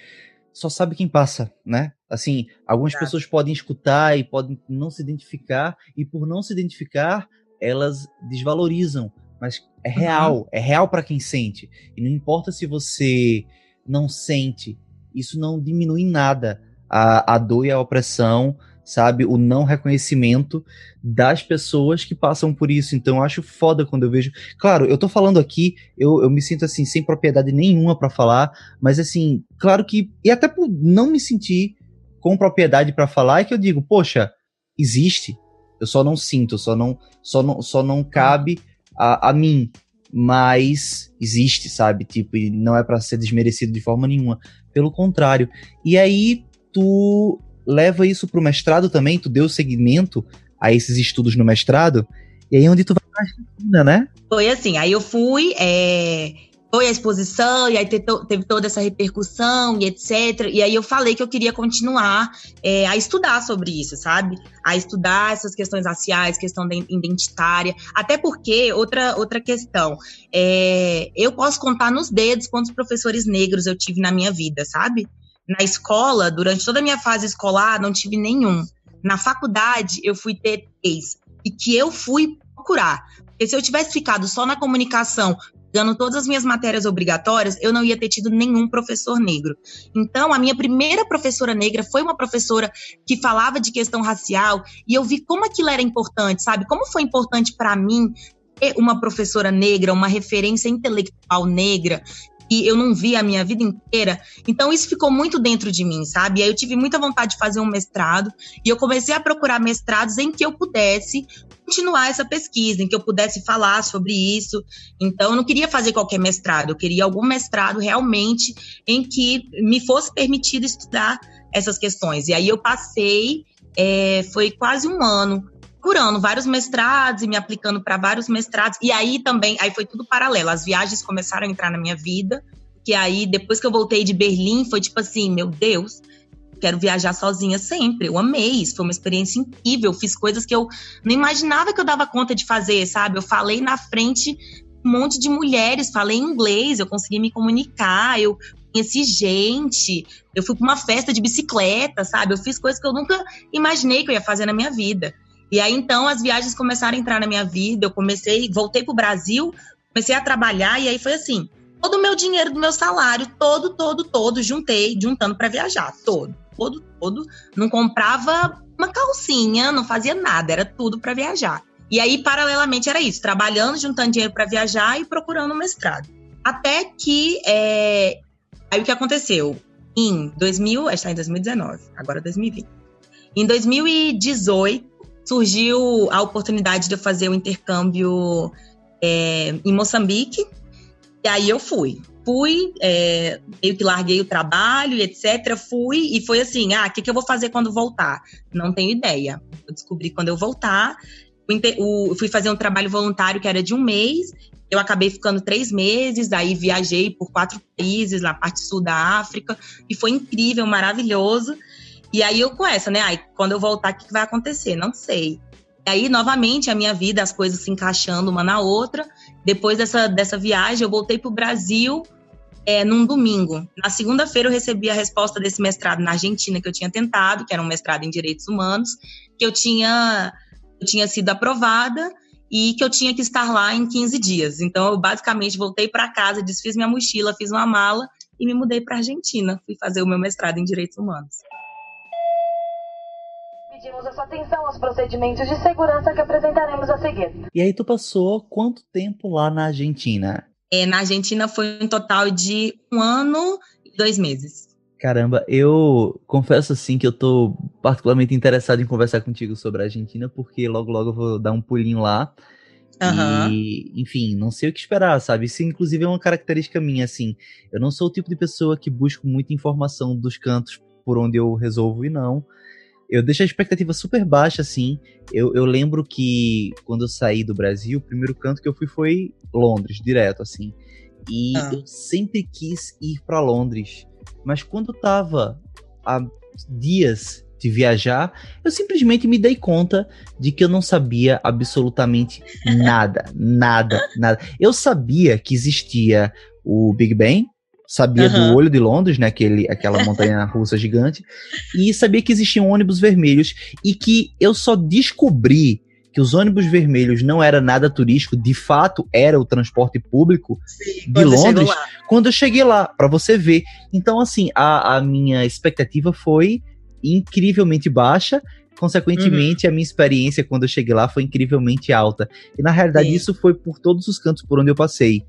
só sabe quem passa, né? Assim, algumas pessoas podem escutar e podem não se identificar e por não se identificar, elas desvalorizam, mas é real, uhum. é real para quem sente. E não importa se você não sente, isso não diminui nada a, a dor e a opressão, sabe? O não reconhecimento das pessoas que passam por isso. Então eu acho foda quando eu vejo. Claro, eu tô falando aqui, eu, eu me sinto assim, sem propriedade nenhuma para falar, mas assim, claro que. E até por não me sentir com propriedade para falar, é que eu digo, poxa, existe. Eu só não sinto, só não, só não, só não cabe a, a mim. Mas existe, sabe? Tipo, e não é para ser desmerecido de forma nenhuma. Pelo contrário. E aí, tu leva isso pro mestrado também, tu deu seguimento a esses estudos no mestrado, e aí é onde tu vai pra né? Foi assim, aí eu fui, é, foi a exposição, e aí teve toda essa repercussão e etc. E aí eu falei que eu queria continuar é, a estudar sobre isso, sabe? A estudar essas questões raciais, questão identitária. Até porque, outra, outra questão, é, eu posso contar nos dedos quantos professores negros eu tive na minha vida, sabe? Na escola, durante toda a minha fase escolar, não tive nenhum. Na faculdade, eu fui ter três. E que eu fui procurar. Porque se eu tivesse ficado só na comunicação, dando todas as minhas matérias obrigatórias, eu não ia ter tido nenhum professor negro. Então, a minha primeira professora negra foi uma professora que falava de questão racial e eu vi como aquilo era importante, sabe? Como foi importante para mim ter uma professora negra, uma referência intelectual negra, e eu não vi a minha vida inteira. Então isso ficou muito dentro de mim, sabe? E aí eu tive muita vontade de fazer um mestrado e eu comecei a procurar mestrados em que eu pudesse continuar essa pesquisa, em que eu pudesse falar sobre isso. Então eu não queria fazer qualquer mestrado, eu queria algum mestrado realmente em que me fosse permitido estudar essas questões. E aí eu passei, é, foi quase um ano procurando vários mestrados e me aplicando para vários mestrados. E aí também, aí foi tudo paralelo. As viagens começaram a entrar na minha vida. Que aí, depois que eu voltei de Berlim, foi tipo assim: meu Deus, quero viajar sozinha sempre. Eu amei, isso foi uma experiência incrível. Fiz coisas que eu não imaginava que eu dava conta de fazer, sabe? Eu falei na frente um monte de mulheres, falei inglês, eu consegui me comunicar, eu conheci gente, eu fui para uma festa de bicicleta, sabe? Eu fiz coisas que eu nunca imaginei que eu ia fazer na minha vida. E aí então as viagens começaram a entrar na minha vida, eu comecei, voltei pro Brasil, comecei a trabalhar e aí foi assim, todo o meu dinheiro do meu salário, todo, todo, todo, juntei, juntando para viajar, todo, todo, todo, não comprava uma calcinha, não fazia nada, era tudo para viajar. E aí, paralelamente, era isso: trabalhando, juntando dinheiro para viajar e procurando um mestrado. Até que. É... Aí o que aconteceu? Em 2000, a gente está em 2019, agora 2020. Em 2018, surgiu a oportunidade de eu fazer o um intercâmbio é, em Moçambique. E aí eu fui. Fui, é, meio que larguei o trabalho e etc. Fui e foi assim: ah, o que, que eu vou fazer quando voltar? Não tenho ideia. Eu descobri quando eu voltar o, fui fazer um trabalho voluntário que era de um mês. Eu acabei ficando três meses, aí viajei por quatro países na parte sul da África e foi incrível, maravilhoso. E aí eu com essa, né? Aí quando eu voltar, o que vai acontecer? Não sei. E aí, novamente, a minha vida, as coisas se encaixando uma na outra. Depois dessa, dessa viagem, eu voltei para o Brasil é, num domingo. Na segunda-feira, eu recebi a resposta desse mestrado na Argentina que eu tinha tentado, que era um mestrado em Direitos Humanos, que eu tinha eu tinha sido aprovada e que eu tinha que estar lá em 15 dias. Então, eu basicamente voltei para casa, desfiz minha mochila, fiz uma mala e me mudei para Argentina. Fui fazer o meu mestrado em Direitos Humanos. Pedimos a sua atenção aos procedimentos de segurança que apresentaremos a seguir. E aí, tu passou quanto tempo lá na Argentina? É, na Argentina foi um total de um ano e dois meses. Caramba, eu confesso assim que eu tô particularmente interessado em conversar contigo sobre a Argentina, porque logo logo eu vou dar um pulinho lá. Uhum. E, enfim, não sei o que esperar, sabe? Isso, inclusive, é uma característica minha, assim. Eu não sou o tipo de pessoa que busco muita informação dos cantos por onde eu resolvo e não. Eu deixo a expectativa super baixa, assim. Eu, eu lembro que quando eu saí do Brasil, o primeiro canto que eu fui foi Londres, direto, assim. E ah. eu sempre quis ir para Londres. Mas quando tava há dias de viajar, eu simplesmente me dei conta de que eu não sabia absolutamente [laughs] nada, nada, nada. Eu sabia que existia o Big Ben, sabia uhum. do Olho de Londres, né, aquele, aquela [laughs] montanha russa gigante, e sabia que existiam ônibus vermelhos e que eu só descobri que os ônibus vermelhos não era nada turístico, de fato era o transporte público Sim, de Londres, quando eu cheguei lá, para você ver. Então, assim, a, a minha expectativa foi incrivelmente baixa, consequentemente, uhum. a minha experiência quando eu cheguei lá foi incrivelmente alta. E na realidade, Sim. isso foi por todos os cantos por onde eu passei.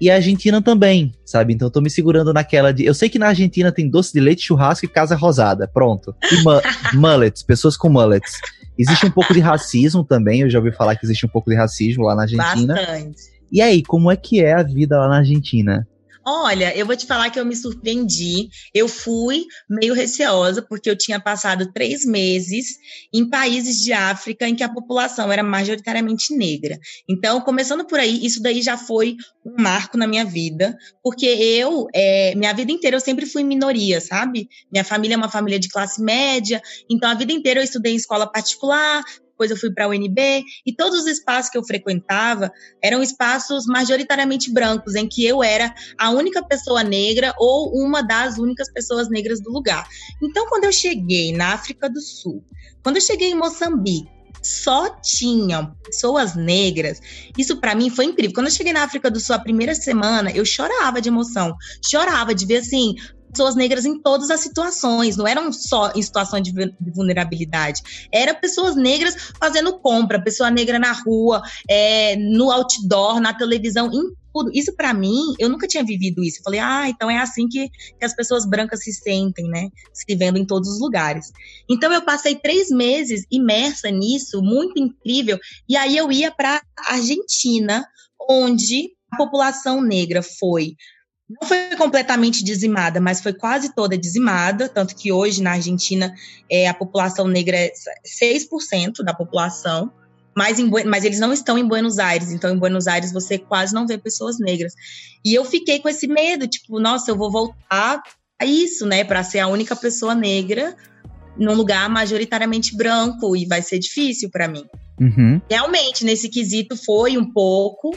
E a Argentina também, sabe? Então eu tô me segurando naquela de. Eu sei que na Argentina tem doce de leite, churrasco e casa rosada. Pronto. E mu [laughs] mullets, pessoas com mullets. Existe um pouco de racismo também, eu já ouvi falar que existe um pouco de racismo lá na Argentina. Bastante. E aí, como é que é a vida lá na Argentina? Olha, eu vou te falar que eu me surpreendi. Eu fui meio receosa, porque eu tinha passado três meses em países de África em que a população era majoritariamente negra. Então, começando por aí, isso daí já foi um marco na minha vida, porque eu, é, minha vida inteira, eu sempre fui minoria, sabe? Minha família é uma família de classe média, então a vida inteira eu estudei em escola particular, depois eu fui para a UNB, e todos os espaços que eu frequentava eram espaços majoritariamente brancos, em que eu era a única pessoa negra ou uma das únicas pessoas negras do lugar. Então, quando eu cheguei na África do Sul, quando eu cheguei em Moçambique, só tinham pessoas negras. Isso para mim foi incrível. Quando eu cheguei na África do Sul a primeira semana, eu chorava de emoção. Chorava de ver assim, pessoas negras em todas as situações, não eram só em situações de vulnerabilidade, era pessoas negras fazendo compra, pessoa negra na rua, é, no outdoor, na televisão, em tudo. Isso para mim, eu nunca tinha vivido isso. Eu falei, ah, então é assim que, que as pessoas brancas se sentem, né? Se vendo em todos os lugares. Então eu passei três meses imersa nisso, muito incrível. E aí eu ia para Argentina, onde a população negra foi não foi completamente dizimada, mas foi quase toda dizimada, tanto que hoje na Argentina é, a população negra é 6% da população, mas, em, mas eles não estão em Buenos Aires, então em Buenos Aires você quase não vê pessoas negras. E eu fiquei com esse medo, tipo, nossa, eu vou voltar a isso, né, para ser a única pessoa negra num lugar majoritariamente branco e vai ser difícil para mim. Uhum. Realmente, nesse quesito foi um pouco,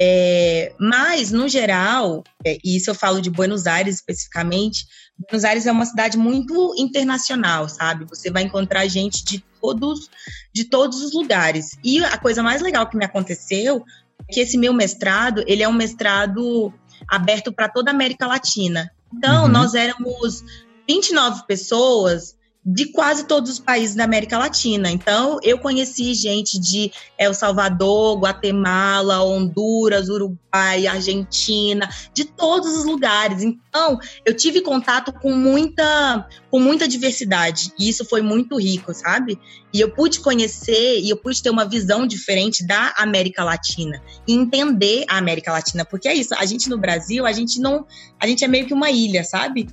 É, mas, no geral, é, e isso eu falo de Buenos Aires especificamente, Buenos Aires é uma cidade muito internacional, sabe? Você vai encontrar gente de todos, de todos os lugares. E a coisa mais legal que me aconteceu é que esse meu mestrado, ele é um mestrado aberto para toda a América Latina. Então, uhum. nós éramos 29 pessoas de quase todos os países da América Latina. Então, eu conheci gente de El Salvador, Guatemala, Honduras, Uruguai, Argentina, de todos os lugares. Então, eu tive contato com muita, com muita diversidade. E isso foi muito rico, sabe? E eu pude conhecer e eu pude ter uma visão diferente da América Latina e entender a América Latina, porque é isso. A gente no Brasil, a gente não, a gente é meio que uma ilha, sabe?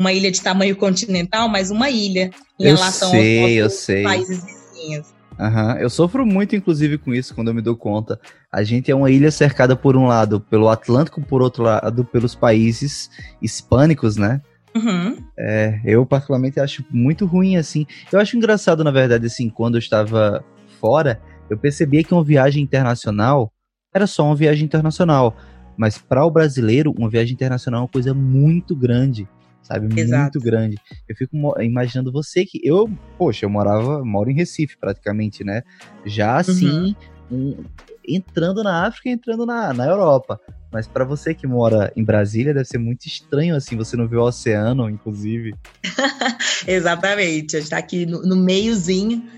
Uma ilha de tamanho continental, mas uma ilha em eu relação sei, aos países vizinhos. Uhum. Eu sofro muito, inclusive, com isso quando eu me dou conta. A gente é uma ilha cercada por um lado pelo Atlântico, por outro lado pelos países hispânicos, né? Uhum. É, eu particularmente acho muito ruim assim. Eu acho engraçado, na verdade, assim, quando eu estava fora, eu percebia que uma viagem internacional era só uma viagem internacional. Mas para o brasileiro, uma viagem internacional é uma coisa muito grande sabe? Exato. Muito grande. Eu fico imaginando você que. Eu, poxa, eu morava, moro em Recife praticamente, né? Já assim, uhum. um, entrando na África e entrando na, na Europa. Mas para você que mora em Brasília, deve ser muito estranho, assim, você não vê o oceano, inclusive. [laughs] Exatamente, a gente tá aqui no, no meiozinho.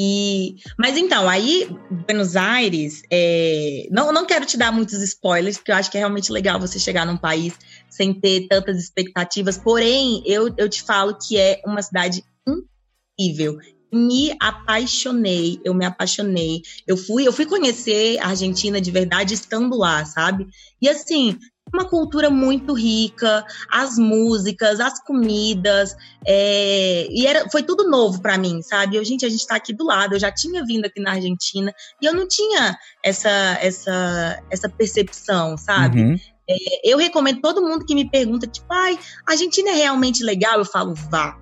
E, mas então, aí, Buenos Aires, é, não, não quero te dar muitos spoilers, porque eu acho que é realmente legal você chegar num país sem ter tantas expectativas. Porém, eu, eu te falo que é uma cidade incrível. Me apaixonei, eu me apaixonei. Eu fui, eu fui conhecer a Argentina de verdade estando lá, sabe? E assim, uma cultura muito rica, as músicas, as comidas, é, e era, foi tudo novo para mim, sabe? Eu, gente, a gente tá aqui do lado, eu já tinha vindo aqui na Argentina e eu não tinha essa essa essa percepção, sabe? Uhum. É, eu recomendo todo mundo que me pergunta, tipo, ai, a Argentina é realmente legal? Eu falo, vá.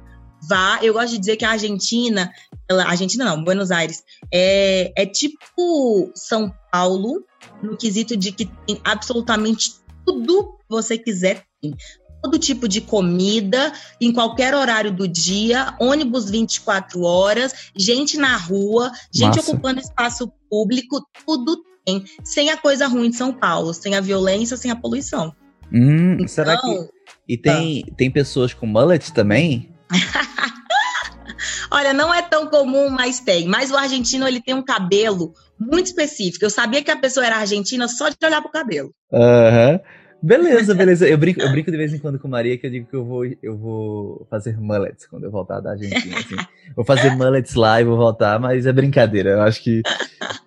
Vá, eu gosto de dizer que a Argentina, ela, Argentina não, Buenos Aires, é, é tipo São Paulo, no quesito de que tem absolutamente tudo que você quiser tem. Todo tipo de comida, em qualquer horário do dia, ônibus 24 horas, gente na rua, gente Massa. ocupando espaço público, tudo tem. Sem a coisa ruim de São Paulo, sem a violência, sem a poluição. Hum, então, será que. E tem, ah. tem pessoas com mullet também? [laughs] Olha, não é tão comum, mas tem. Mas o argentino, ele tem um cabelo muito específico. Eu sabia que a pessoa era argentina só de olhar pro cabelo. Aham. Uhum. Beleza, beleza. Eu brinco, eu brinco de vez em quando com Maria que eu digo que eu vou, eu vou fazer mullets quando eu voltar da Argentina. Assim. Vou fazer mullets lá e vou voltar, mas é brincadeira. Eu acho que.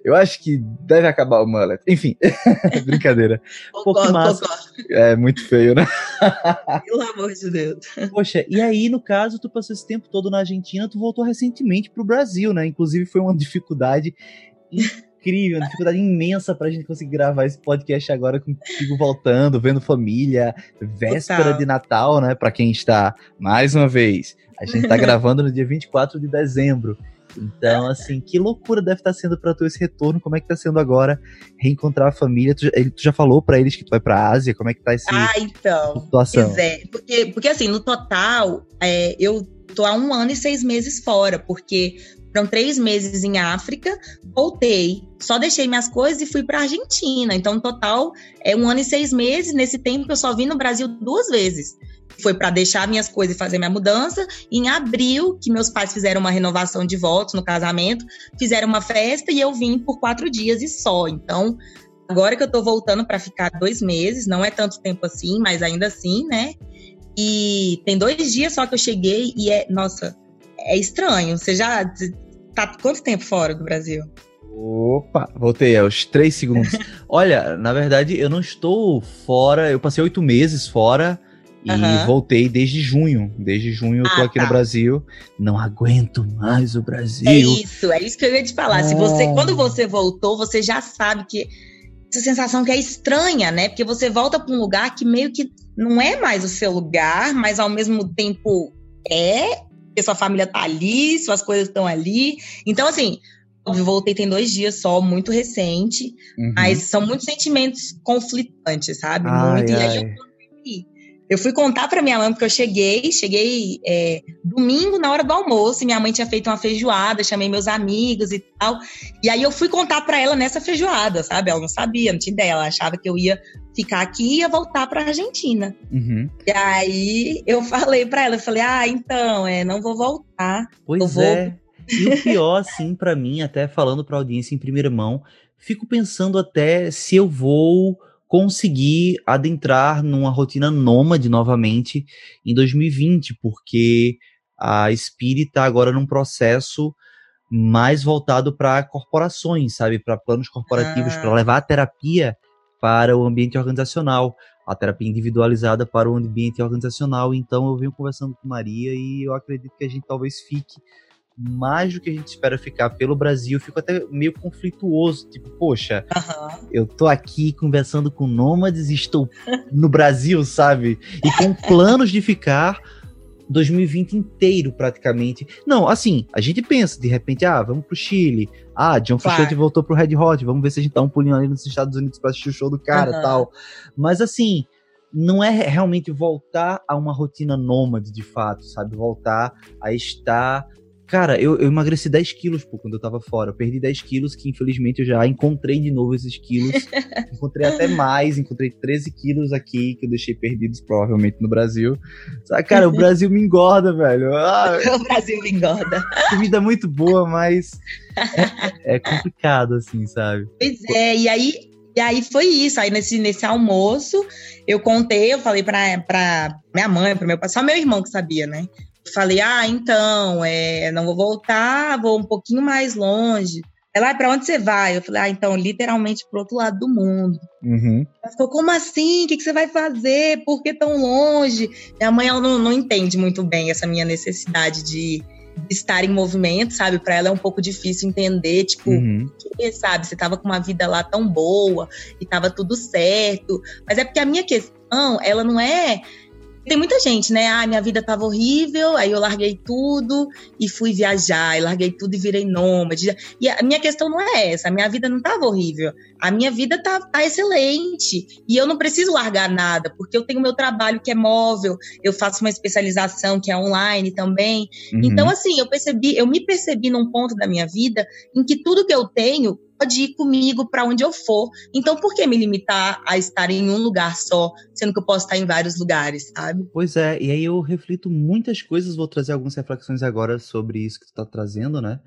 Eu acho que deve acabar o mullet. Enfim, [laughs] brincadeira. Concordo, massa. concordo. É muito feio, né? Pelo amor de Deus. Poxa, e aí, no caso, tu passou esse tempo todo na Argentina, tu voltou recentemente pro Brasil, né? Inclusive foi uma dificuldade incrível, uma dificuldade imensa pra gente conseguir gravar esse podcast agora contigo voltando, vendo família, véspera Total. de Natal, né? Pra quem está, mais uma vez, a gente tá [laughs] gravando no dia 24 de dezembro. Então, assim, que loucura deve estar tá sendo para tu esse retorno? Como é que tá sendo agora reencontrar a família? Tu, tu já falou para eles que tu vai pra Ásia? Como é que tá esse Ah, então. Situação? Pois é. Porque, porque assim, no total, é, eu tô há um ano e seis meses fora, porque foram três meses em África, voltei, só deixei minhas coisas e fui para Argentina. Então, no total, é um ano e seis meses. Nesse tempo, eu só vim no Brasil duas vezes. Foi para deixar minhas coisas e fazer minha mudança. E em abril, que meus pais fizeram uma renovação de votos no casamento, fizeram uma festa e eu vim por quatro dias e só. Então, agora que eu tô voltando para ficar dois meses, não é tanto tempo assim, mas ainda assim, né? E tem dois dias só que eu cheguei e é, nossa, é estranho. Você já tá quanto tempo fora do Brasil? Opa, voltei aos três segundos. [laughs] Olha, na verdade, eu não estou fora. Eu passei oito meses fora e uhum. voltei desde junho. Desde junho eu tô ah, aqui tá. no Brasil. Não aguento mais o Brasil. É isso, é isso que eu ia te falar. Se você, ah. quando você voltou, você já sabe que essa sensação que é estranha, né? Porque você volta para um lugar que meio que não é mais o seu lugar, mas ao mesmo tempo é porque sua família tá ali, suas coisas estão ali. Então, assim, voltei tem dois dias só, muito recente, uhum. mas são muitos sentimentos conflitantes, sabe? Ai, muito. Ai. E aí eu eu fui contar para minha mãe, porque eu cheguei, cheguei é, domingo na hora do almoço, e minha mãe tinha feito uma feijoada, chamei meus amigos e tal. E aí eu fui contar para ela nessa feijoada, sabe? Ela não sabia, não tinha ideia, ela achava que eu ia ficar aqui e ia voltar pra Argentina. Uhum. E aí eu falei para ela, eu falei, ah, então, é, não vou voltar. Pois vou... é. E o pior, assim, para mim, até falando pra audiência em primeira mão, fico pensando até se eu vou conseguir adentrar numa rotina nômade novamente em 2020, porque a Spirit está agora num processo mais voltado para corporações, sabe, para planos corporativos, ah. para levar a terapia para o ambiente organizacional, a terapia individualizada para o ambiente organizacional. Então eu venho conversando com Maria e eu acredito que a gente talvez fique mais do que a gente espera ficar pelo Brasil, fico até meio conflituoso. Tipo, poxa, uhum. eu tô aqui conversando com nômades e estou no Brasil, sabe? E com [laughs] planos de ficar 2020 inteiro, praticamente. Não, assim, a gente pensa, de repente, ah, vamos pro Chile. Ah, John claro. Frusciante voltou pro Red Hot, vamos ver se a gente dá um pulinho ali nos Estados Unidos pra assistir o show do cara uhum. tal. Mas assim, não é realmente voltar a uma rotina nômade de fato, sabe? Voltar a estar Cara, eu, eu, emagreci 10 quilos, pô, quando eu tava fora. Eu perdi 10 quilos, que infelizmente eu já encontrei de novo esses quilos. [laughs] encontrei até mais, encontrei 13 quilos aqui, que eu deixei perdidos provavelmente no Brasil. Sabe, cara, o Brasil me engorda, velho. Ah, [laughs] o Brasil me engorda. Comida muito boa, mas é, é complicado, assim, sabe? Pois é, e aí e aí foi isso. Aí nesse, nesse almoço, eu contei, eu falei pra, pra minha mãe, pro meu pai, só meu irmão que sabia, né? Falei, ah, então, é, não vou voltar, vou um pouquinho mais longe. Ela, para onde você vai? Eu falei, ah, então, literalmente pro outro lado do mundo. Uhum. Ela falou, como assim? O que, que você vai fazer? Por que tão longe? Minha mãe, ela não, não entende muito bem essa minha necessidade de, estar em movimento, sabe? Para ela é um pouco difícil entender, tipo, uhum. que, sabe? Você tava com uma vida lá tão boa e tava tudo certo. Mas é porque a minha questão, ela não é tem muita gente, né? Ah, minha vida tava horrível, aí eu larguei tudo e fui viajar, e larguei tudo e virei nômade. E a minha questão não é essa, a minha vida não tava horrível. A minha vida tá, tá excelente. E eu não preciso largar nada, porque eu tenho meu trabalho que é móvel, eu faço uma especialização que é online também. Uhum. Então, assim, eu percebi, eu me percebi num ponto da minha vida em que tudo que eu tenho pode ir comigo para onde eu for. Então, por que me limitar a estar em um lugar só, sendo que eu posso estar em vários lugares, sabe? Pois é, e aí eu reflito muitas coisas, vou trazer algumas reflexões agora sobre isso que tu tá trazendo, né?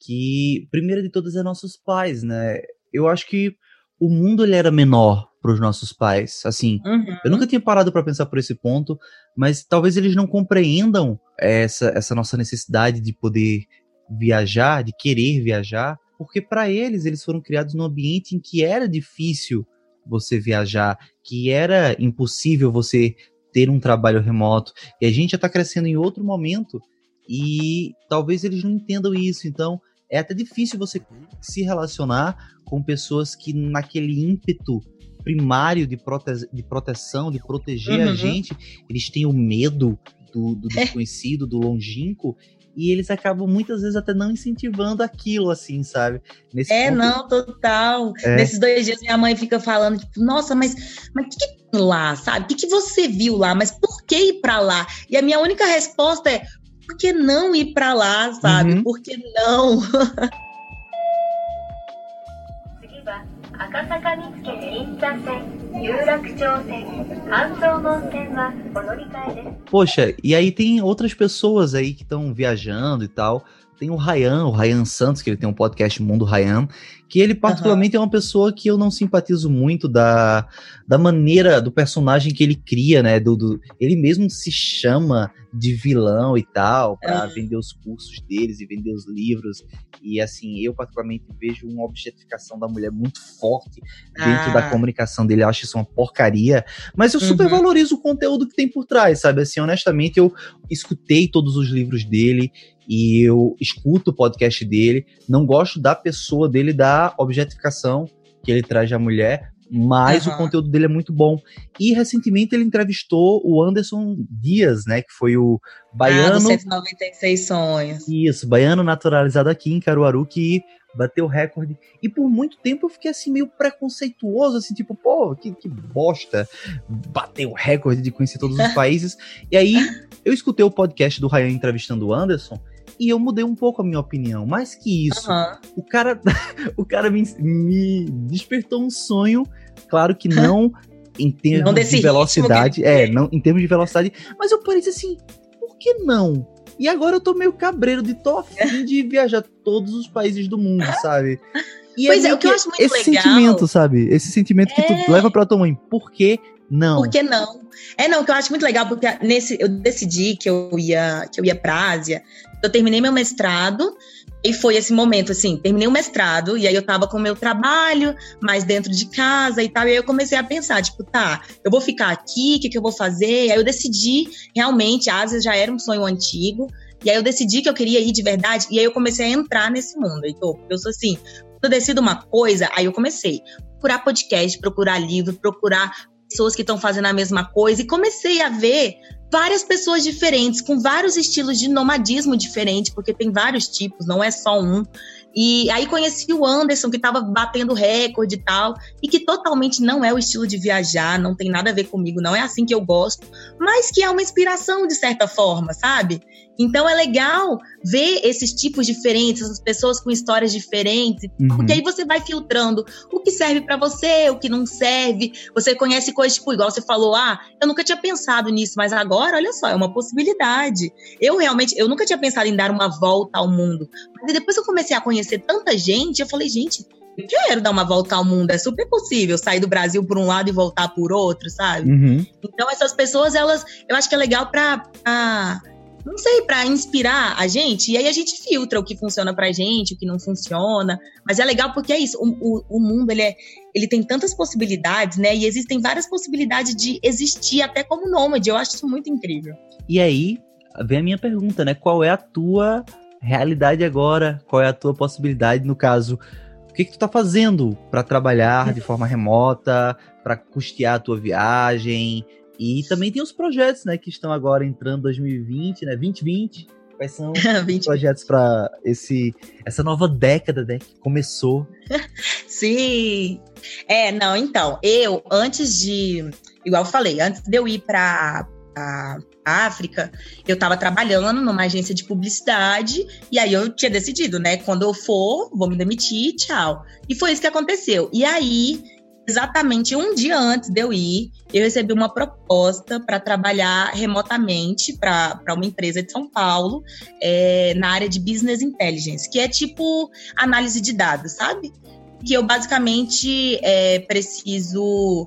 Que, primeira de todas, é nossos pais, né? Eu acho que o mundo ele era menor para os nossos pais. Assim, uhum. eu nunca tinha parado para pensar por esse ponto, mas talvez eles não compreendam essa, essa nossa necessidade de poder viajar, de querer viajar, porque para eles eles foram criados num ambiente em que era difícil você viajar, que era impossível você ter um trabalho remoto. E a gente já está crescendo em outro momento e talvez eles não entendam isso. Então é até difícil você se relacionar com pessoas que naquele ímpeto primário de, prote de proteção, de proteger uhum. a gente, eles têm o medo do, do desconhecido, do longínquo, e eles acabam muitas vezes até não incentivando aquilo, assim, sabe? Nesse é, ponto... não, total. É. Nesses dois dias minha mãe fica falando, tipo, nossa, mas mas o que, que tem lá, sabe? O que, que você viu lá? Mas por que ir pra lá? E a minha única resposta é, por que não ir para lá, sabe? Uhum. Por que não? Poxa, e aí tem outras pessoas aí que estão viajando e tal. Tem o Ryan, o Ryan Santos, que ele tem um podcast Mundo Ryan, que ele particularmente uhum. é uma pessoa que eu não simpatizo muito da, da maneira do personagem que ele cria, né? Do, do ele mesmo se chama de vilão e tal, para uhum. vender os cursos deles e vender os livros. E assim, eu particularmente vejo uma objetificação da mulher muito forte dentro ah. da comunicação dele. Eu acho isso uma porcaria. Mas eu super uhum. valorizo o conteúdo que tem por trás, sabe? Assim, honestamente, eu escutei todos os livros dele e eu escuto o podcast dele. Não gosto da pessoa dele, da objetificação que ele traz da mulher, mas uhum. o conteúdo dele é muito bom. E recentemente ele entrevistou o Anderson Dias, né, que foi o baiano... Ah, do 196 sonhos. Isso, baiano naturalizado aqui em Caruaru, que bateu recorde. E por muito tempo eu fiquei assim meio preconceituoso, assim, tipo, pô, que, que bosta, bateu recorde de conhecer todos os [laughs] países. e aí eu escutei o podcast do Ryan entrevistando o Anderson e eu mudei um pouco a minha opinião. Mais que isso, uhum. o cara, [laughs] o cara me, me despertou um sonho, claro que não em termos de velocidade, é, não em termos de velocidade, mas eu parei assim, por que não? E agora eu tô meio cabreiro de tô afim [laughs] de viajar todos os países do mundo, sabe? E pois é, é o que eu acho muito esse legal. Esse sentimento, sabe? Esse sentimento é... que tu é. leva pra tua mãe. Por que não? Por que não? É, não, que eu acho muito legal, porque nesse, eu decidi que eu ia, que eu ia pra Ásia. Eu terminei meu mestrado, e foi esse momento, assim, terminei o mestrado, e aí eu tava com o meu trabalho, mais dentro de casa e tal, e aí eu comecei a pensar, tipo, tá, eu vou ficar aqui, o que, que eu vou fazer? E aí eu decidi, realmente, a Ásia já era um sonho antigo, e aí eu decidi que eu queria ir de verdade, e aí eu comecei a entrar nesse mundo, porque eu sou assim, quando eu decido uma coisa, aí eu comecei procurar podcast, procurar livro, procurar pessoas que estão fazendo a mesma coisa, e comecei a ver várias pessoas diferentes, com vários estilos de nomadismo diferentes, porque tem vários tipos, não é só um. E aí conheci o Anderson, que estava batendo recorde e tal, e que totalmente não é o estilo de viajar, não tem nada a ver comigo, não é assim que eu gosto, mas que é uma inspiração de certa forma, sabe? Então é legal ver esses tipos diferentes, essas pessoas com histórias diferentes, uhum. porque aí você vai filtrando o que serve para você, o que não serve. Você conhece coisas tipo, igual você falou, ah, eu nunca tinha pensado nisso, mas agora, olha só, é uma possibilidade. Eu realmente, eu nunca tinha pensado em dar uma volta ao mundo. Mas depois que eu comecei a conhecer tanta gente, eu falei, gente, eu quero dar uma volta ao mundo, é super possível sair do Brasil por um lado e voltar por outro, sabe? Uhum. Então essas pessoas, elas, eu acho que é legal para não sei, para inspirar a gente, e aí a gente filtra o que funciona pra gente, o que não funciona. Mas é legal porque é isso, o, o, o mundo ele, é, ele tem tantas possibilidades, né? E existem várias possibilidades de existir até como nômade. Eu acho isso muito incrível. E aí, vem a minha pergunta, né? Qual é a tua realidade agora? Qual é a tua possibilidade, no caso? O que, que tu tá fazendo para trabalhar de forma remota, para custear a tua viagem? E também tem os projetos, né, que estão agora entrando 2020, né, 2020. Quais são [laughs] os projetos para esse essa nova década, né, que começou? [laughs] Sim. É, não, então, eu antes de, igual eu falei, antes de eu ir para a África, eu estava trabalhando numa agência de publicidade e aí eu tinha decidido, né, quando eu for, vou me demitir, tchau. E foi isso que aconteceu. E aí exatamente um dia antes de eu ir, eu recebi uma proposta para trabalhar remotamente para uma empresa de São Paulo, é, na área de Business Intelligence, que é tipo análise de dados, sabe? Que eu basicamente é, preciso.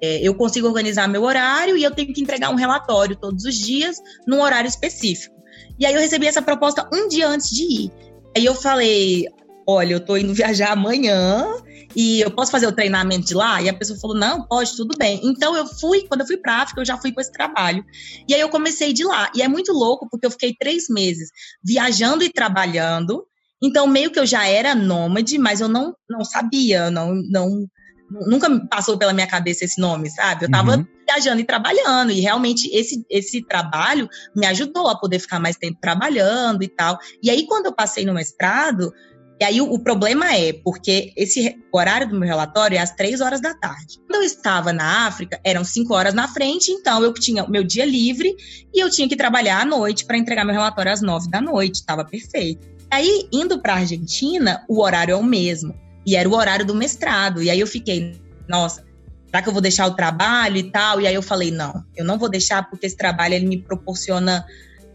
É, eu consigo organizar meu horário e eu tenho que entregar um relatório todos os dias num horário específico. E aí eu recebi essa proposta um dia antes de ir. Aí eu falei: olha, eu tô indo [laughs] viajar amanhã e eu posso fazer o treinamento de lá? E a pessoa falou, não, pode, tudo bem. Então eu fui, quando eu fui pra África, eu já fui com esse trabalho. E aí eu comecei de lá. E é muito louco, porque eu fiquei três meses viajando e trabalhando. Então, meio que eu já era nômade, mas eu não, não sabia, não, não, nunca passou pela minha cabeça esse nome, sabe? Eu tava uhum. viajando e trabalhando, e realmente esse, esse trabalho me ajudou a poder ficar mais tempo trabalhando e tal. E aí, quando eu passei no mestrado, e aí o, o, problema é porque esse horário do meu relatório é às três horas da tarde. Quando eu estava na África, eram cinco horas na frente, então eu tinha o meu dia livre e eu tinha que trabalhar à noite para entregar meu relatório às nove da noite. Estava perfeito. Aí, indo para a Argentina, o horário é o mesmo. E era o horário do mestrado. E aí eu fiquei, nossa, será que eu vou deixar o trabalho e tal? E aí eu falei, não, eu não vou deixar porque esse trabalho ele me proporciona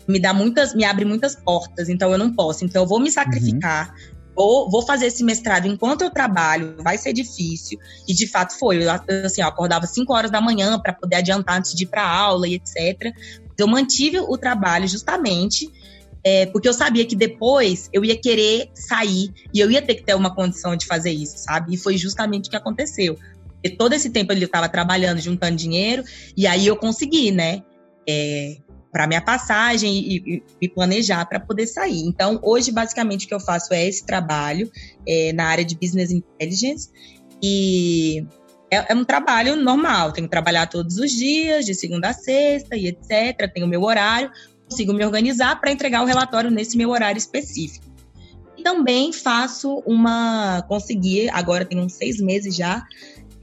me dá muitas, me abre muitas portas, então eu não posso. Então eu vou me sacrificar, uhum vou, vou fazer esse mestrado enquanto eu trabalho, vai ser difícil. E de fato foi. Eu, assim, eu acordava 5 horas da manhã para poder adiantar antes de ir para aula e etc. Eu mantive o trabalho justamente é, porque eu sabia que depois eu ia querer sair e eu ia ter que ter uma condição de fazer isso, sabe? E foi justamente o que aconteceu. Porque todo esse tempo eu estava trabalhando, juntando dinheiro, e aí eu consegui, né? É, para minha passagem e, me planejar para poder sair. Então, hoje, basicamente, o que eu faço é esse trabalho é, na área de Business Intelligence e é, é, um trabalho normal. Tenho que trabalhar todos os dias, de segunda a sexta e etc. Tenho meu horário, consigo me organizar para entregar o relatório nesse meu horário específico. E também faço uma, consegui, agora tem uns seis meses já,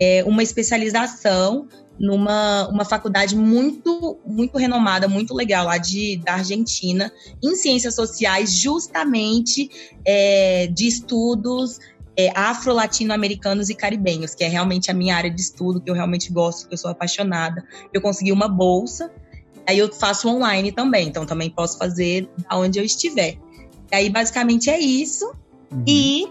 é, uma especialização numa uma faculdade muito muito renomada, muito legal lá de, da Argentina, em ciências sociais, justamente é, de estudos é, afro-latino-americanos e caribenhos, que é realmente a minha área de estudo, que eu realmente gosto, que eu sou apaixonada. Eu consegui uma bolsa, aí eu faço online também, então também posso fazer onde eu estiver. E aí, basicamente, é isso. Uhum. E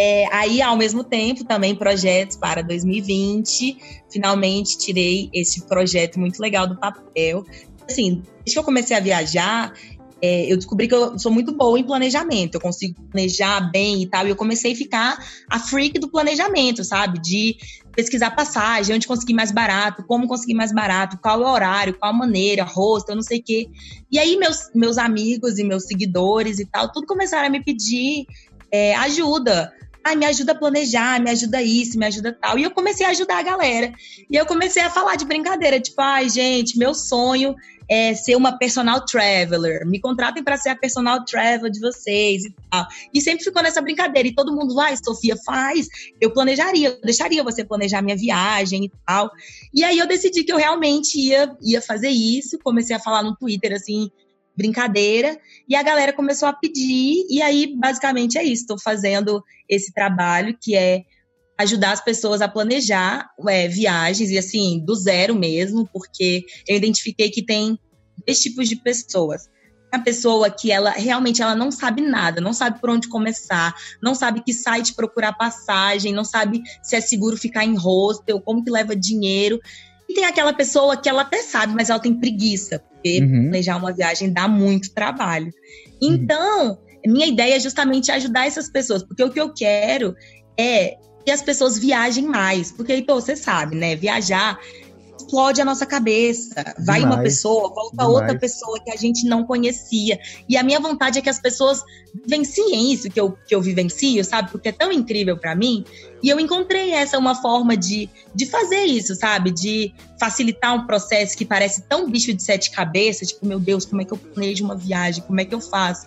é, aí, ao mesmo tempo, também projetos para 2020. Finalmente tirei esse projeto muito legal do papel. Assim, desde que eu comecei a viajar, é, eu descobri que eu sou muito boa em planejamento, eu consigo planejar bem e tal, e eu comecei a ficar a freak do planejamento, sabe? De pesquisar passagem, onde conseguir mais barato, como conseguir mais barato, qual é horário, qual maneira, rosto, eu não sei o quê. E aí meus, meus amigos e meus seguidores e tal, tudo começaram a me pedir é, ajuda Ai, me ajuda a planejar, me ajuda isso, me ajuda tal. E eu comecei a ajudar a galera. E eu comecei a falar de brincadeira, tipo, ai, gente, meu sonho é ser uma personal traveler. Me contratem para ser a personal traveler de vocês e tal. E sempre ficou nessa brincadeira. E todo mundo, vai, Sofia, faz. Eu planejaria, eu deixaria você planejar minha viagem e tal. E aí eu decidi que eu realmente ia, ia fazer isso. Comecei a falar no Twitter, assim, brincadeira, e a galera começou a pedir, e aí basicamente é isso, estou fazendo esse trabalho que é ajudar as pessoas a planejar é, viagens, e assim, do zero mesmo, porque eu identifiquei que tem dois tipos de pessoas. A pessoa que ela realmente ela não sabe nada, não sabe por onde começar, não sabe que site procurar passagem, não sabe se é seguro ficar em hostel, como que leva dinheiro. E tem aquela pessoa que ela até sabe, mas ela tem preguiça, porque uhum. planejar uma viagem dá muito trabalho. Então, uhum. minha ideia é justamente ajudar essas pessoas, porque o que eu quero é que as pessoas viajem mais. Porque, então, você sabe, né? Viajar explode a nossa cabeça. Vai Demais. uma pessoa, volta Demais. outra pessoa que a gente não conhecia. E a minha vontade é que as pessoas vivenciem isso que eu, que eu vivencio, sabe? Porque é tão incrível para mim. E eu encontrei essa uma forma de, de fazer isso, sabe? De facilitar um processo que parece tão bicho de sete cabeças, tipo, meu Deus, como é que eu planejo uma viagem? Como é que eu faço?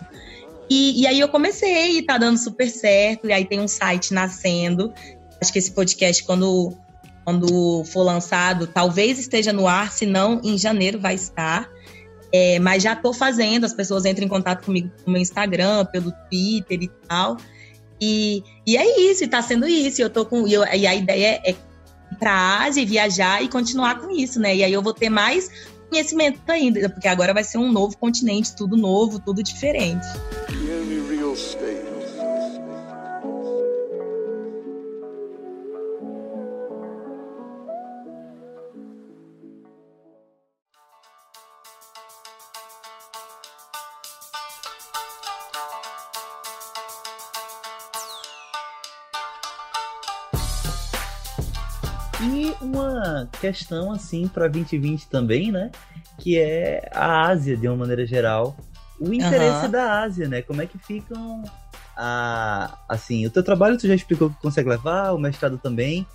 E, e aí eu comecei e tá dando super certo. E aí tem um site nascendo. Acho que esse podcast, quando quando for lançado, talvez esteja no ar, se não, em janeiro vai estar. É, mas já estou fazendo, as pessoas entram em contato comigo no meu Instagram, pelo Twitter e tal. E, e é isso, está sendo isso. Eu tô com, e, eu, e a ideia é ir para a Ásia, viajar e continuar com isso, né? E aí eu vou ter mais conhecimento ainda, porque agora vai ser um novo continente, tudo novo, tudo diferente. E uma questão assim para 2020 também, né? Que é a Ásia de uma maneira geral. O interesse uhum. da Ásia, né? Como é que ficam a assim, o teu trabalho tu já explicou que consegue levar, o mestrado também.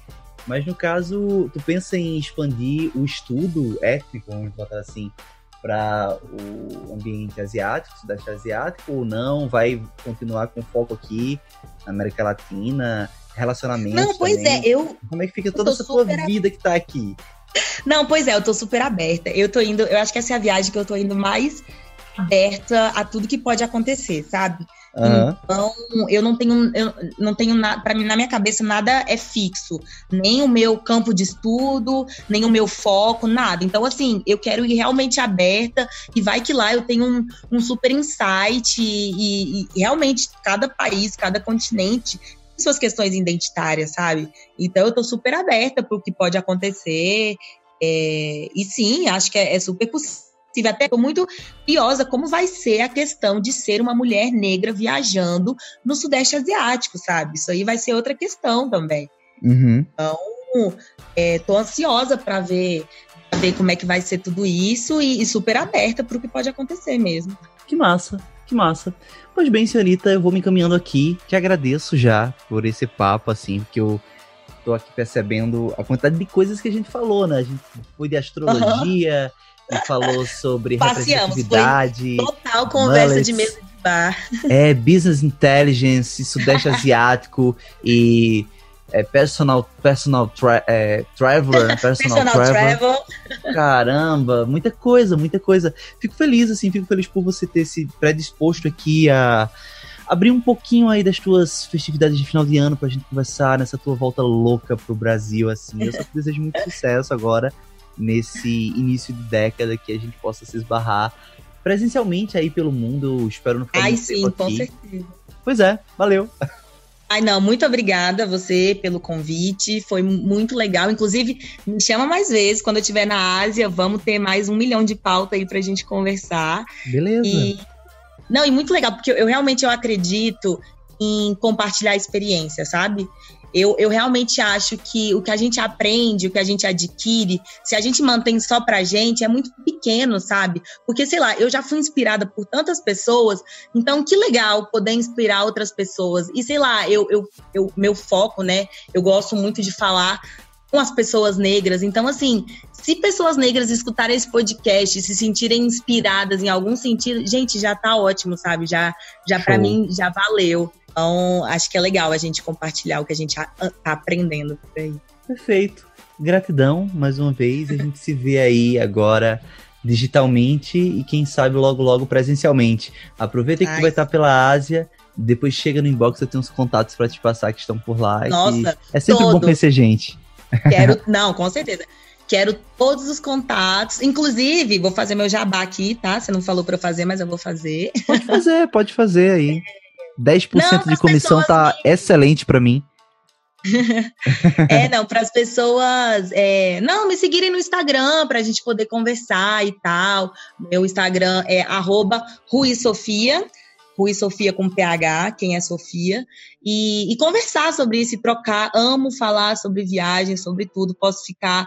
Mas no caso, tu pensa em expandir o estudo étnico, vamos botar assim, para o ambiente asiático, sudeste asiático, ou não? Vai continuar com foco aqui na América Latina? Relacionamentos. Não, pois também. é, eu. Como é que fica toda essa tua vida que tá aqui? Não, pois é, eu tô super aberta. Eu tô indo, eu acho que essa é a viagem que eu tô indo mais aberta a tudo que pode acontecer, sabe? Uhum. Então, eu não tenho, eu não tenho nada, para mim, na minha cabeça, nada é fixo. Nem o meu campo de estudo, nem o meu foco, nada. Então, assim, eu quero ir realmente aberta e vai que lá eu tenho um, um super insight e, e, e realmente cada país, cada continente suas questões identitárias, sabe? Então eu tô super aberta para o que pode acontecer. É, e sim, acho que é, é super possível. Até estou muito curiosa como vai ser a questão de ser uma mulher negra viajando no Sudeste Asiático, sabe? Isso aí vai ser outra questão também. Uhum. Então, estou é, ansiosa para ver, ver como é que vai ser tudo isso e, e super aberta para o que pode acontecer mesmo. Que massa. Que massa. Pois bem, senhorita, eu vou me encaminhando aqui. Te agradeço já por esse papo, assim, porque eu tô aqui percebendo a quantidade de coisas que a gente falou, né? A gente foi de astrologia, uhum. e falou sobre Passeamos, representatividade. Total conversa mullets. de mesa de É Business Intelligence, Sudeste Asiático e é, personal personal tra é, traveler, [laughs] personal, personal travel. travel. Caramba, muita coisa, muita coisa. Fico feliz assim, fico feliz por você ter se predisposto aqui a abrir um pouquinho aí das tuas festividades de final de ano pra gente conversar nessa tua volta louca pro Brasil, assim. Eu só te desejo muito sucesso agora, nesse início de década, que a gente possa se esbarrar presencialmente aí pelo mundo. Espero não ficar Ai, sim, com certeza. Pois é, valeu. Ai, não, muito obrigada a você pelo convite. Foi muito legal. Inclusive, me chama mais vezes. Quando eu estiver na Ásia, vamos ter mais um milhão de pauta aí pra gente conversar. Beleza. E não, e muito legal, porque eu realmente eu acredito em compartilhar experiência, sabe? Eu, eu realmente acho que o que a gente aprende, o que a gente adquire, se a gente mantém só pra gente, é muito pequeno, sabe? Porque, sei lá, eu já fui inspirada por tantas pessoas, então que legal poder inspirar outras pessoas. E sei lá, eu, eu, eu meu foco, né? Eu gosto muito de falar com as pessoas negras. Então, assim, se pessoas negras escutarem esse podcast, se sentirem inspiradas em algum sentido, gente, já tá ótimo, sabe? Já, já para mim, já valeu. Então, acho que é legal a gente compartilhar o que a gente tá aprendendo por aí. Perfeito. Gratidão, mais uma vez. A gente se vê aí agora digitalmente e quem sabe logo, logo presencialmente. Aproveita que Ai. tu vai estar pela Ásia depois chega no inbox, eu tenho uns contatos para te passar que estão por lá. Nossa, é sempre todo. bom conhecer gente. Quero, [laughs] não, com certeza. Quero todos os contatos. Inclusive, vou fazer meu jabá aqui, tá? Você não falou para eu fazer, mas eu vou fazer. Pode fazer, pode fazer aí. [laughs] 10% não, de comissão tá excelente para mim. [laughs] é, não, para as pessoas. É, não, me seguirem no Instagram para a gente poder conversar e tal. Meu Instagram é RuiSofia. Rui Sofia com PH, quem é Sofia, e, e, conversar sobre isso e trocar. Amo falar sobre viagem, sobre tudo. Posso ficar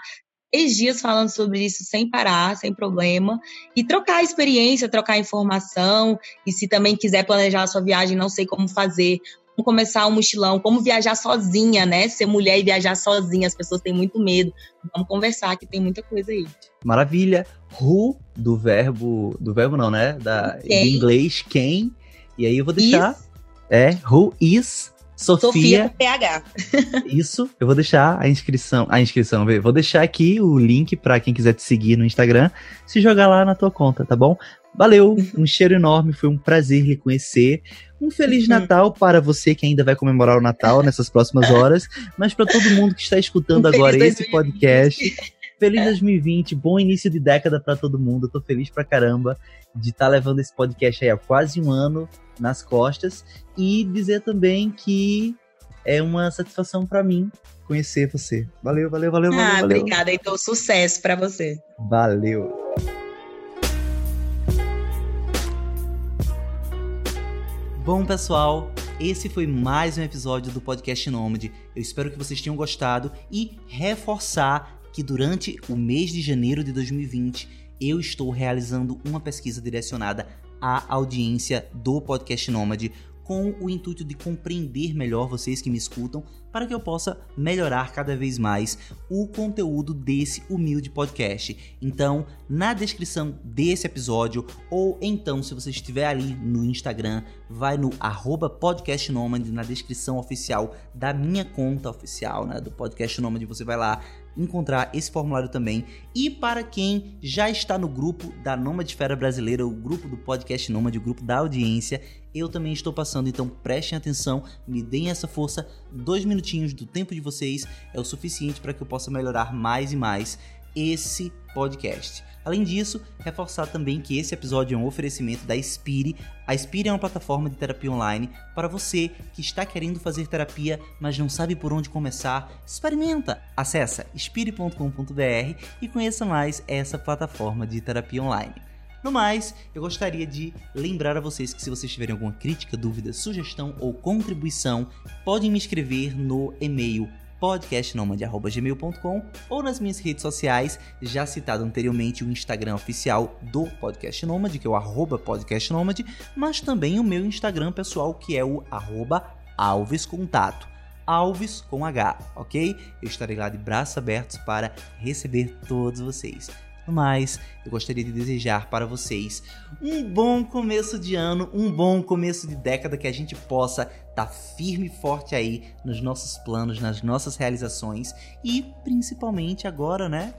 três dias falando sobre isso sem parar, sem problema, e trocar experiência, trocar informação. E se também quiser planejar a sua viagem, não sei como fazer, como começar um mochilão, como viajar sozinha, né? Ser mulher e viajar sozinha, as pessoas têm muito medo. Vamos conversar, que tem muita coisa aí. Maravilha. Who, do verbo. Do verbo não, né? Da, em inglês, quem e aí eu vou deixar. Is. É, who is Sofia, Sofia PH. [laughs] Isso, eu vou deixar a inscrição, a inscrição, vou deixar aqui o link para quem quiser te seguir no Instagram, se jogar lá na tua conta, tá bom? Valeu, um [laughs] cheiro enorme, foi um prazer lhe conhecer. Um feliz uhum. Natal para você que ainda vai comemorar o Natal nessas próximas horas, mas para todo mundo que está escutando um agora esse podcast. Feliz 2020, bom início de década para todo mundo. Eu tô feliz pra caramba de estar tá levando esse podcast aí há quase um ano nas costas e dizer também que é uma satisfação para mim conhecer você. Valeu, valeu, valeu, valeu. Ah, valeu. obrigada, então sucesso para você. Valeu. Bom, pessoal, esse foi mais um episódio do podcast Nômade. Eu espero que vocês tenham gostado e reforçar que durante o mês de janeiro de 2020 eu estou realizando uma pesquisa direcionada à audiência do podcast Nômade com o intuito de compreender melhor vocês que me escutam, para que eu possa melhorar cada vez mais o conteúdo desse humilde podcast. Então, na descrição desse episódio, ou então, se você estiver ali no Instagram, vai no podcastnomad na descrição oficial da minha conta oficial, né, do Podcast Nômade, você vai lá encontrar esse formulário também. E para quem já está no grupo da Nomadesfera Brasileira, o grupo do Podcast Nômade, o grupo da audiência, eu também estou passando, então prestem atenção, me deem essa força. Dois minutinhos do tempo de vocês é o suficiente para que eu possa melhorar mais e mais esse podcast. Além disso, reforçar também que esse episódio é um oferecimento da Spire. A Spire é uma plataforma de terapia online para você que está querendo fazer terapia, mas não sabe por onde começar. Experimenta! Acesse spire.com.br e conheça mais essa plataforma de terapia online. No mais, eu gostaria de lembrar a vocês que se vocês tiverem alguma crítica, dúvida, sugestão ou contribuição, podem me escrever no e-mail podcastnomad.gmail.com ou nas minhas redes sociais, já citado anteriormente o Instagram oficial do Podcast Nomad, que é o arroba mas também o meu Instagram pessoal, que é o arroba alvescontato. Alves com H, ok? Eu estarei lá de braços abertos para receber todos vocês. No mais, eu gostaria de desejar para vocês um bom começo de ano, um bom começo de década, que a gente possa estar tá firme e forte aí nos nossos planos, nas nossas realizações e principalmente agora, né?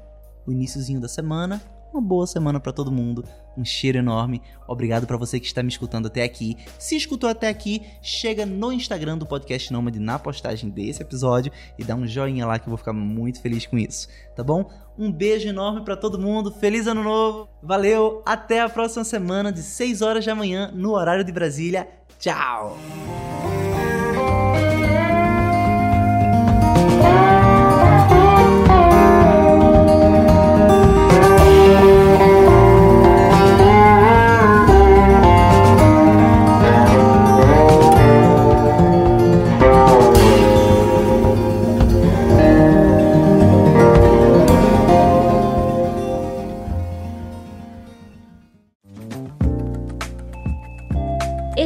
O iníciozinho da semana, uma boa semana para todo mundo. Um cheiro enorme. Obrigado para você que está me escutando até aqui. Se escutou até aqui, chega no Instagram do Podcast Nômade na postagem desse episódio e dá um joinha lá que eu vou ficar muito feliz com isso, tá bom? Um beijo enorme para todo mundo. Feliz ano novo. Valeu. Até a próxima semana de 6 horas da manhã no horário de Brasília. Tchau.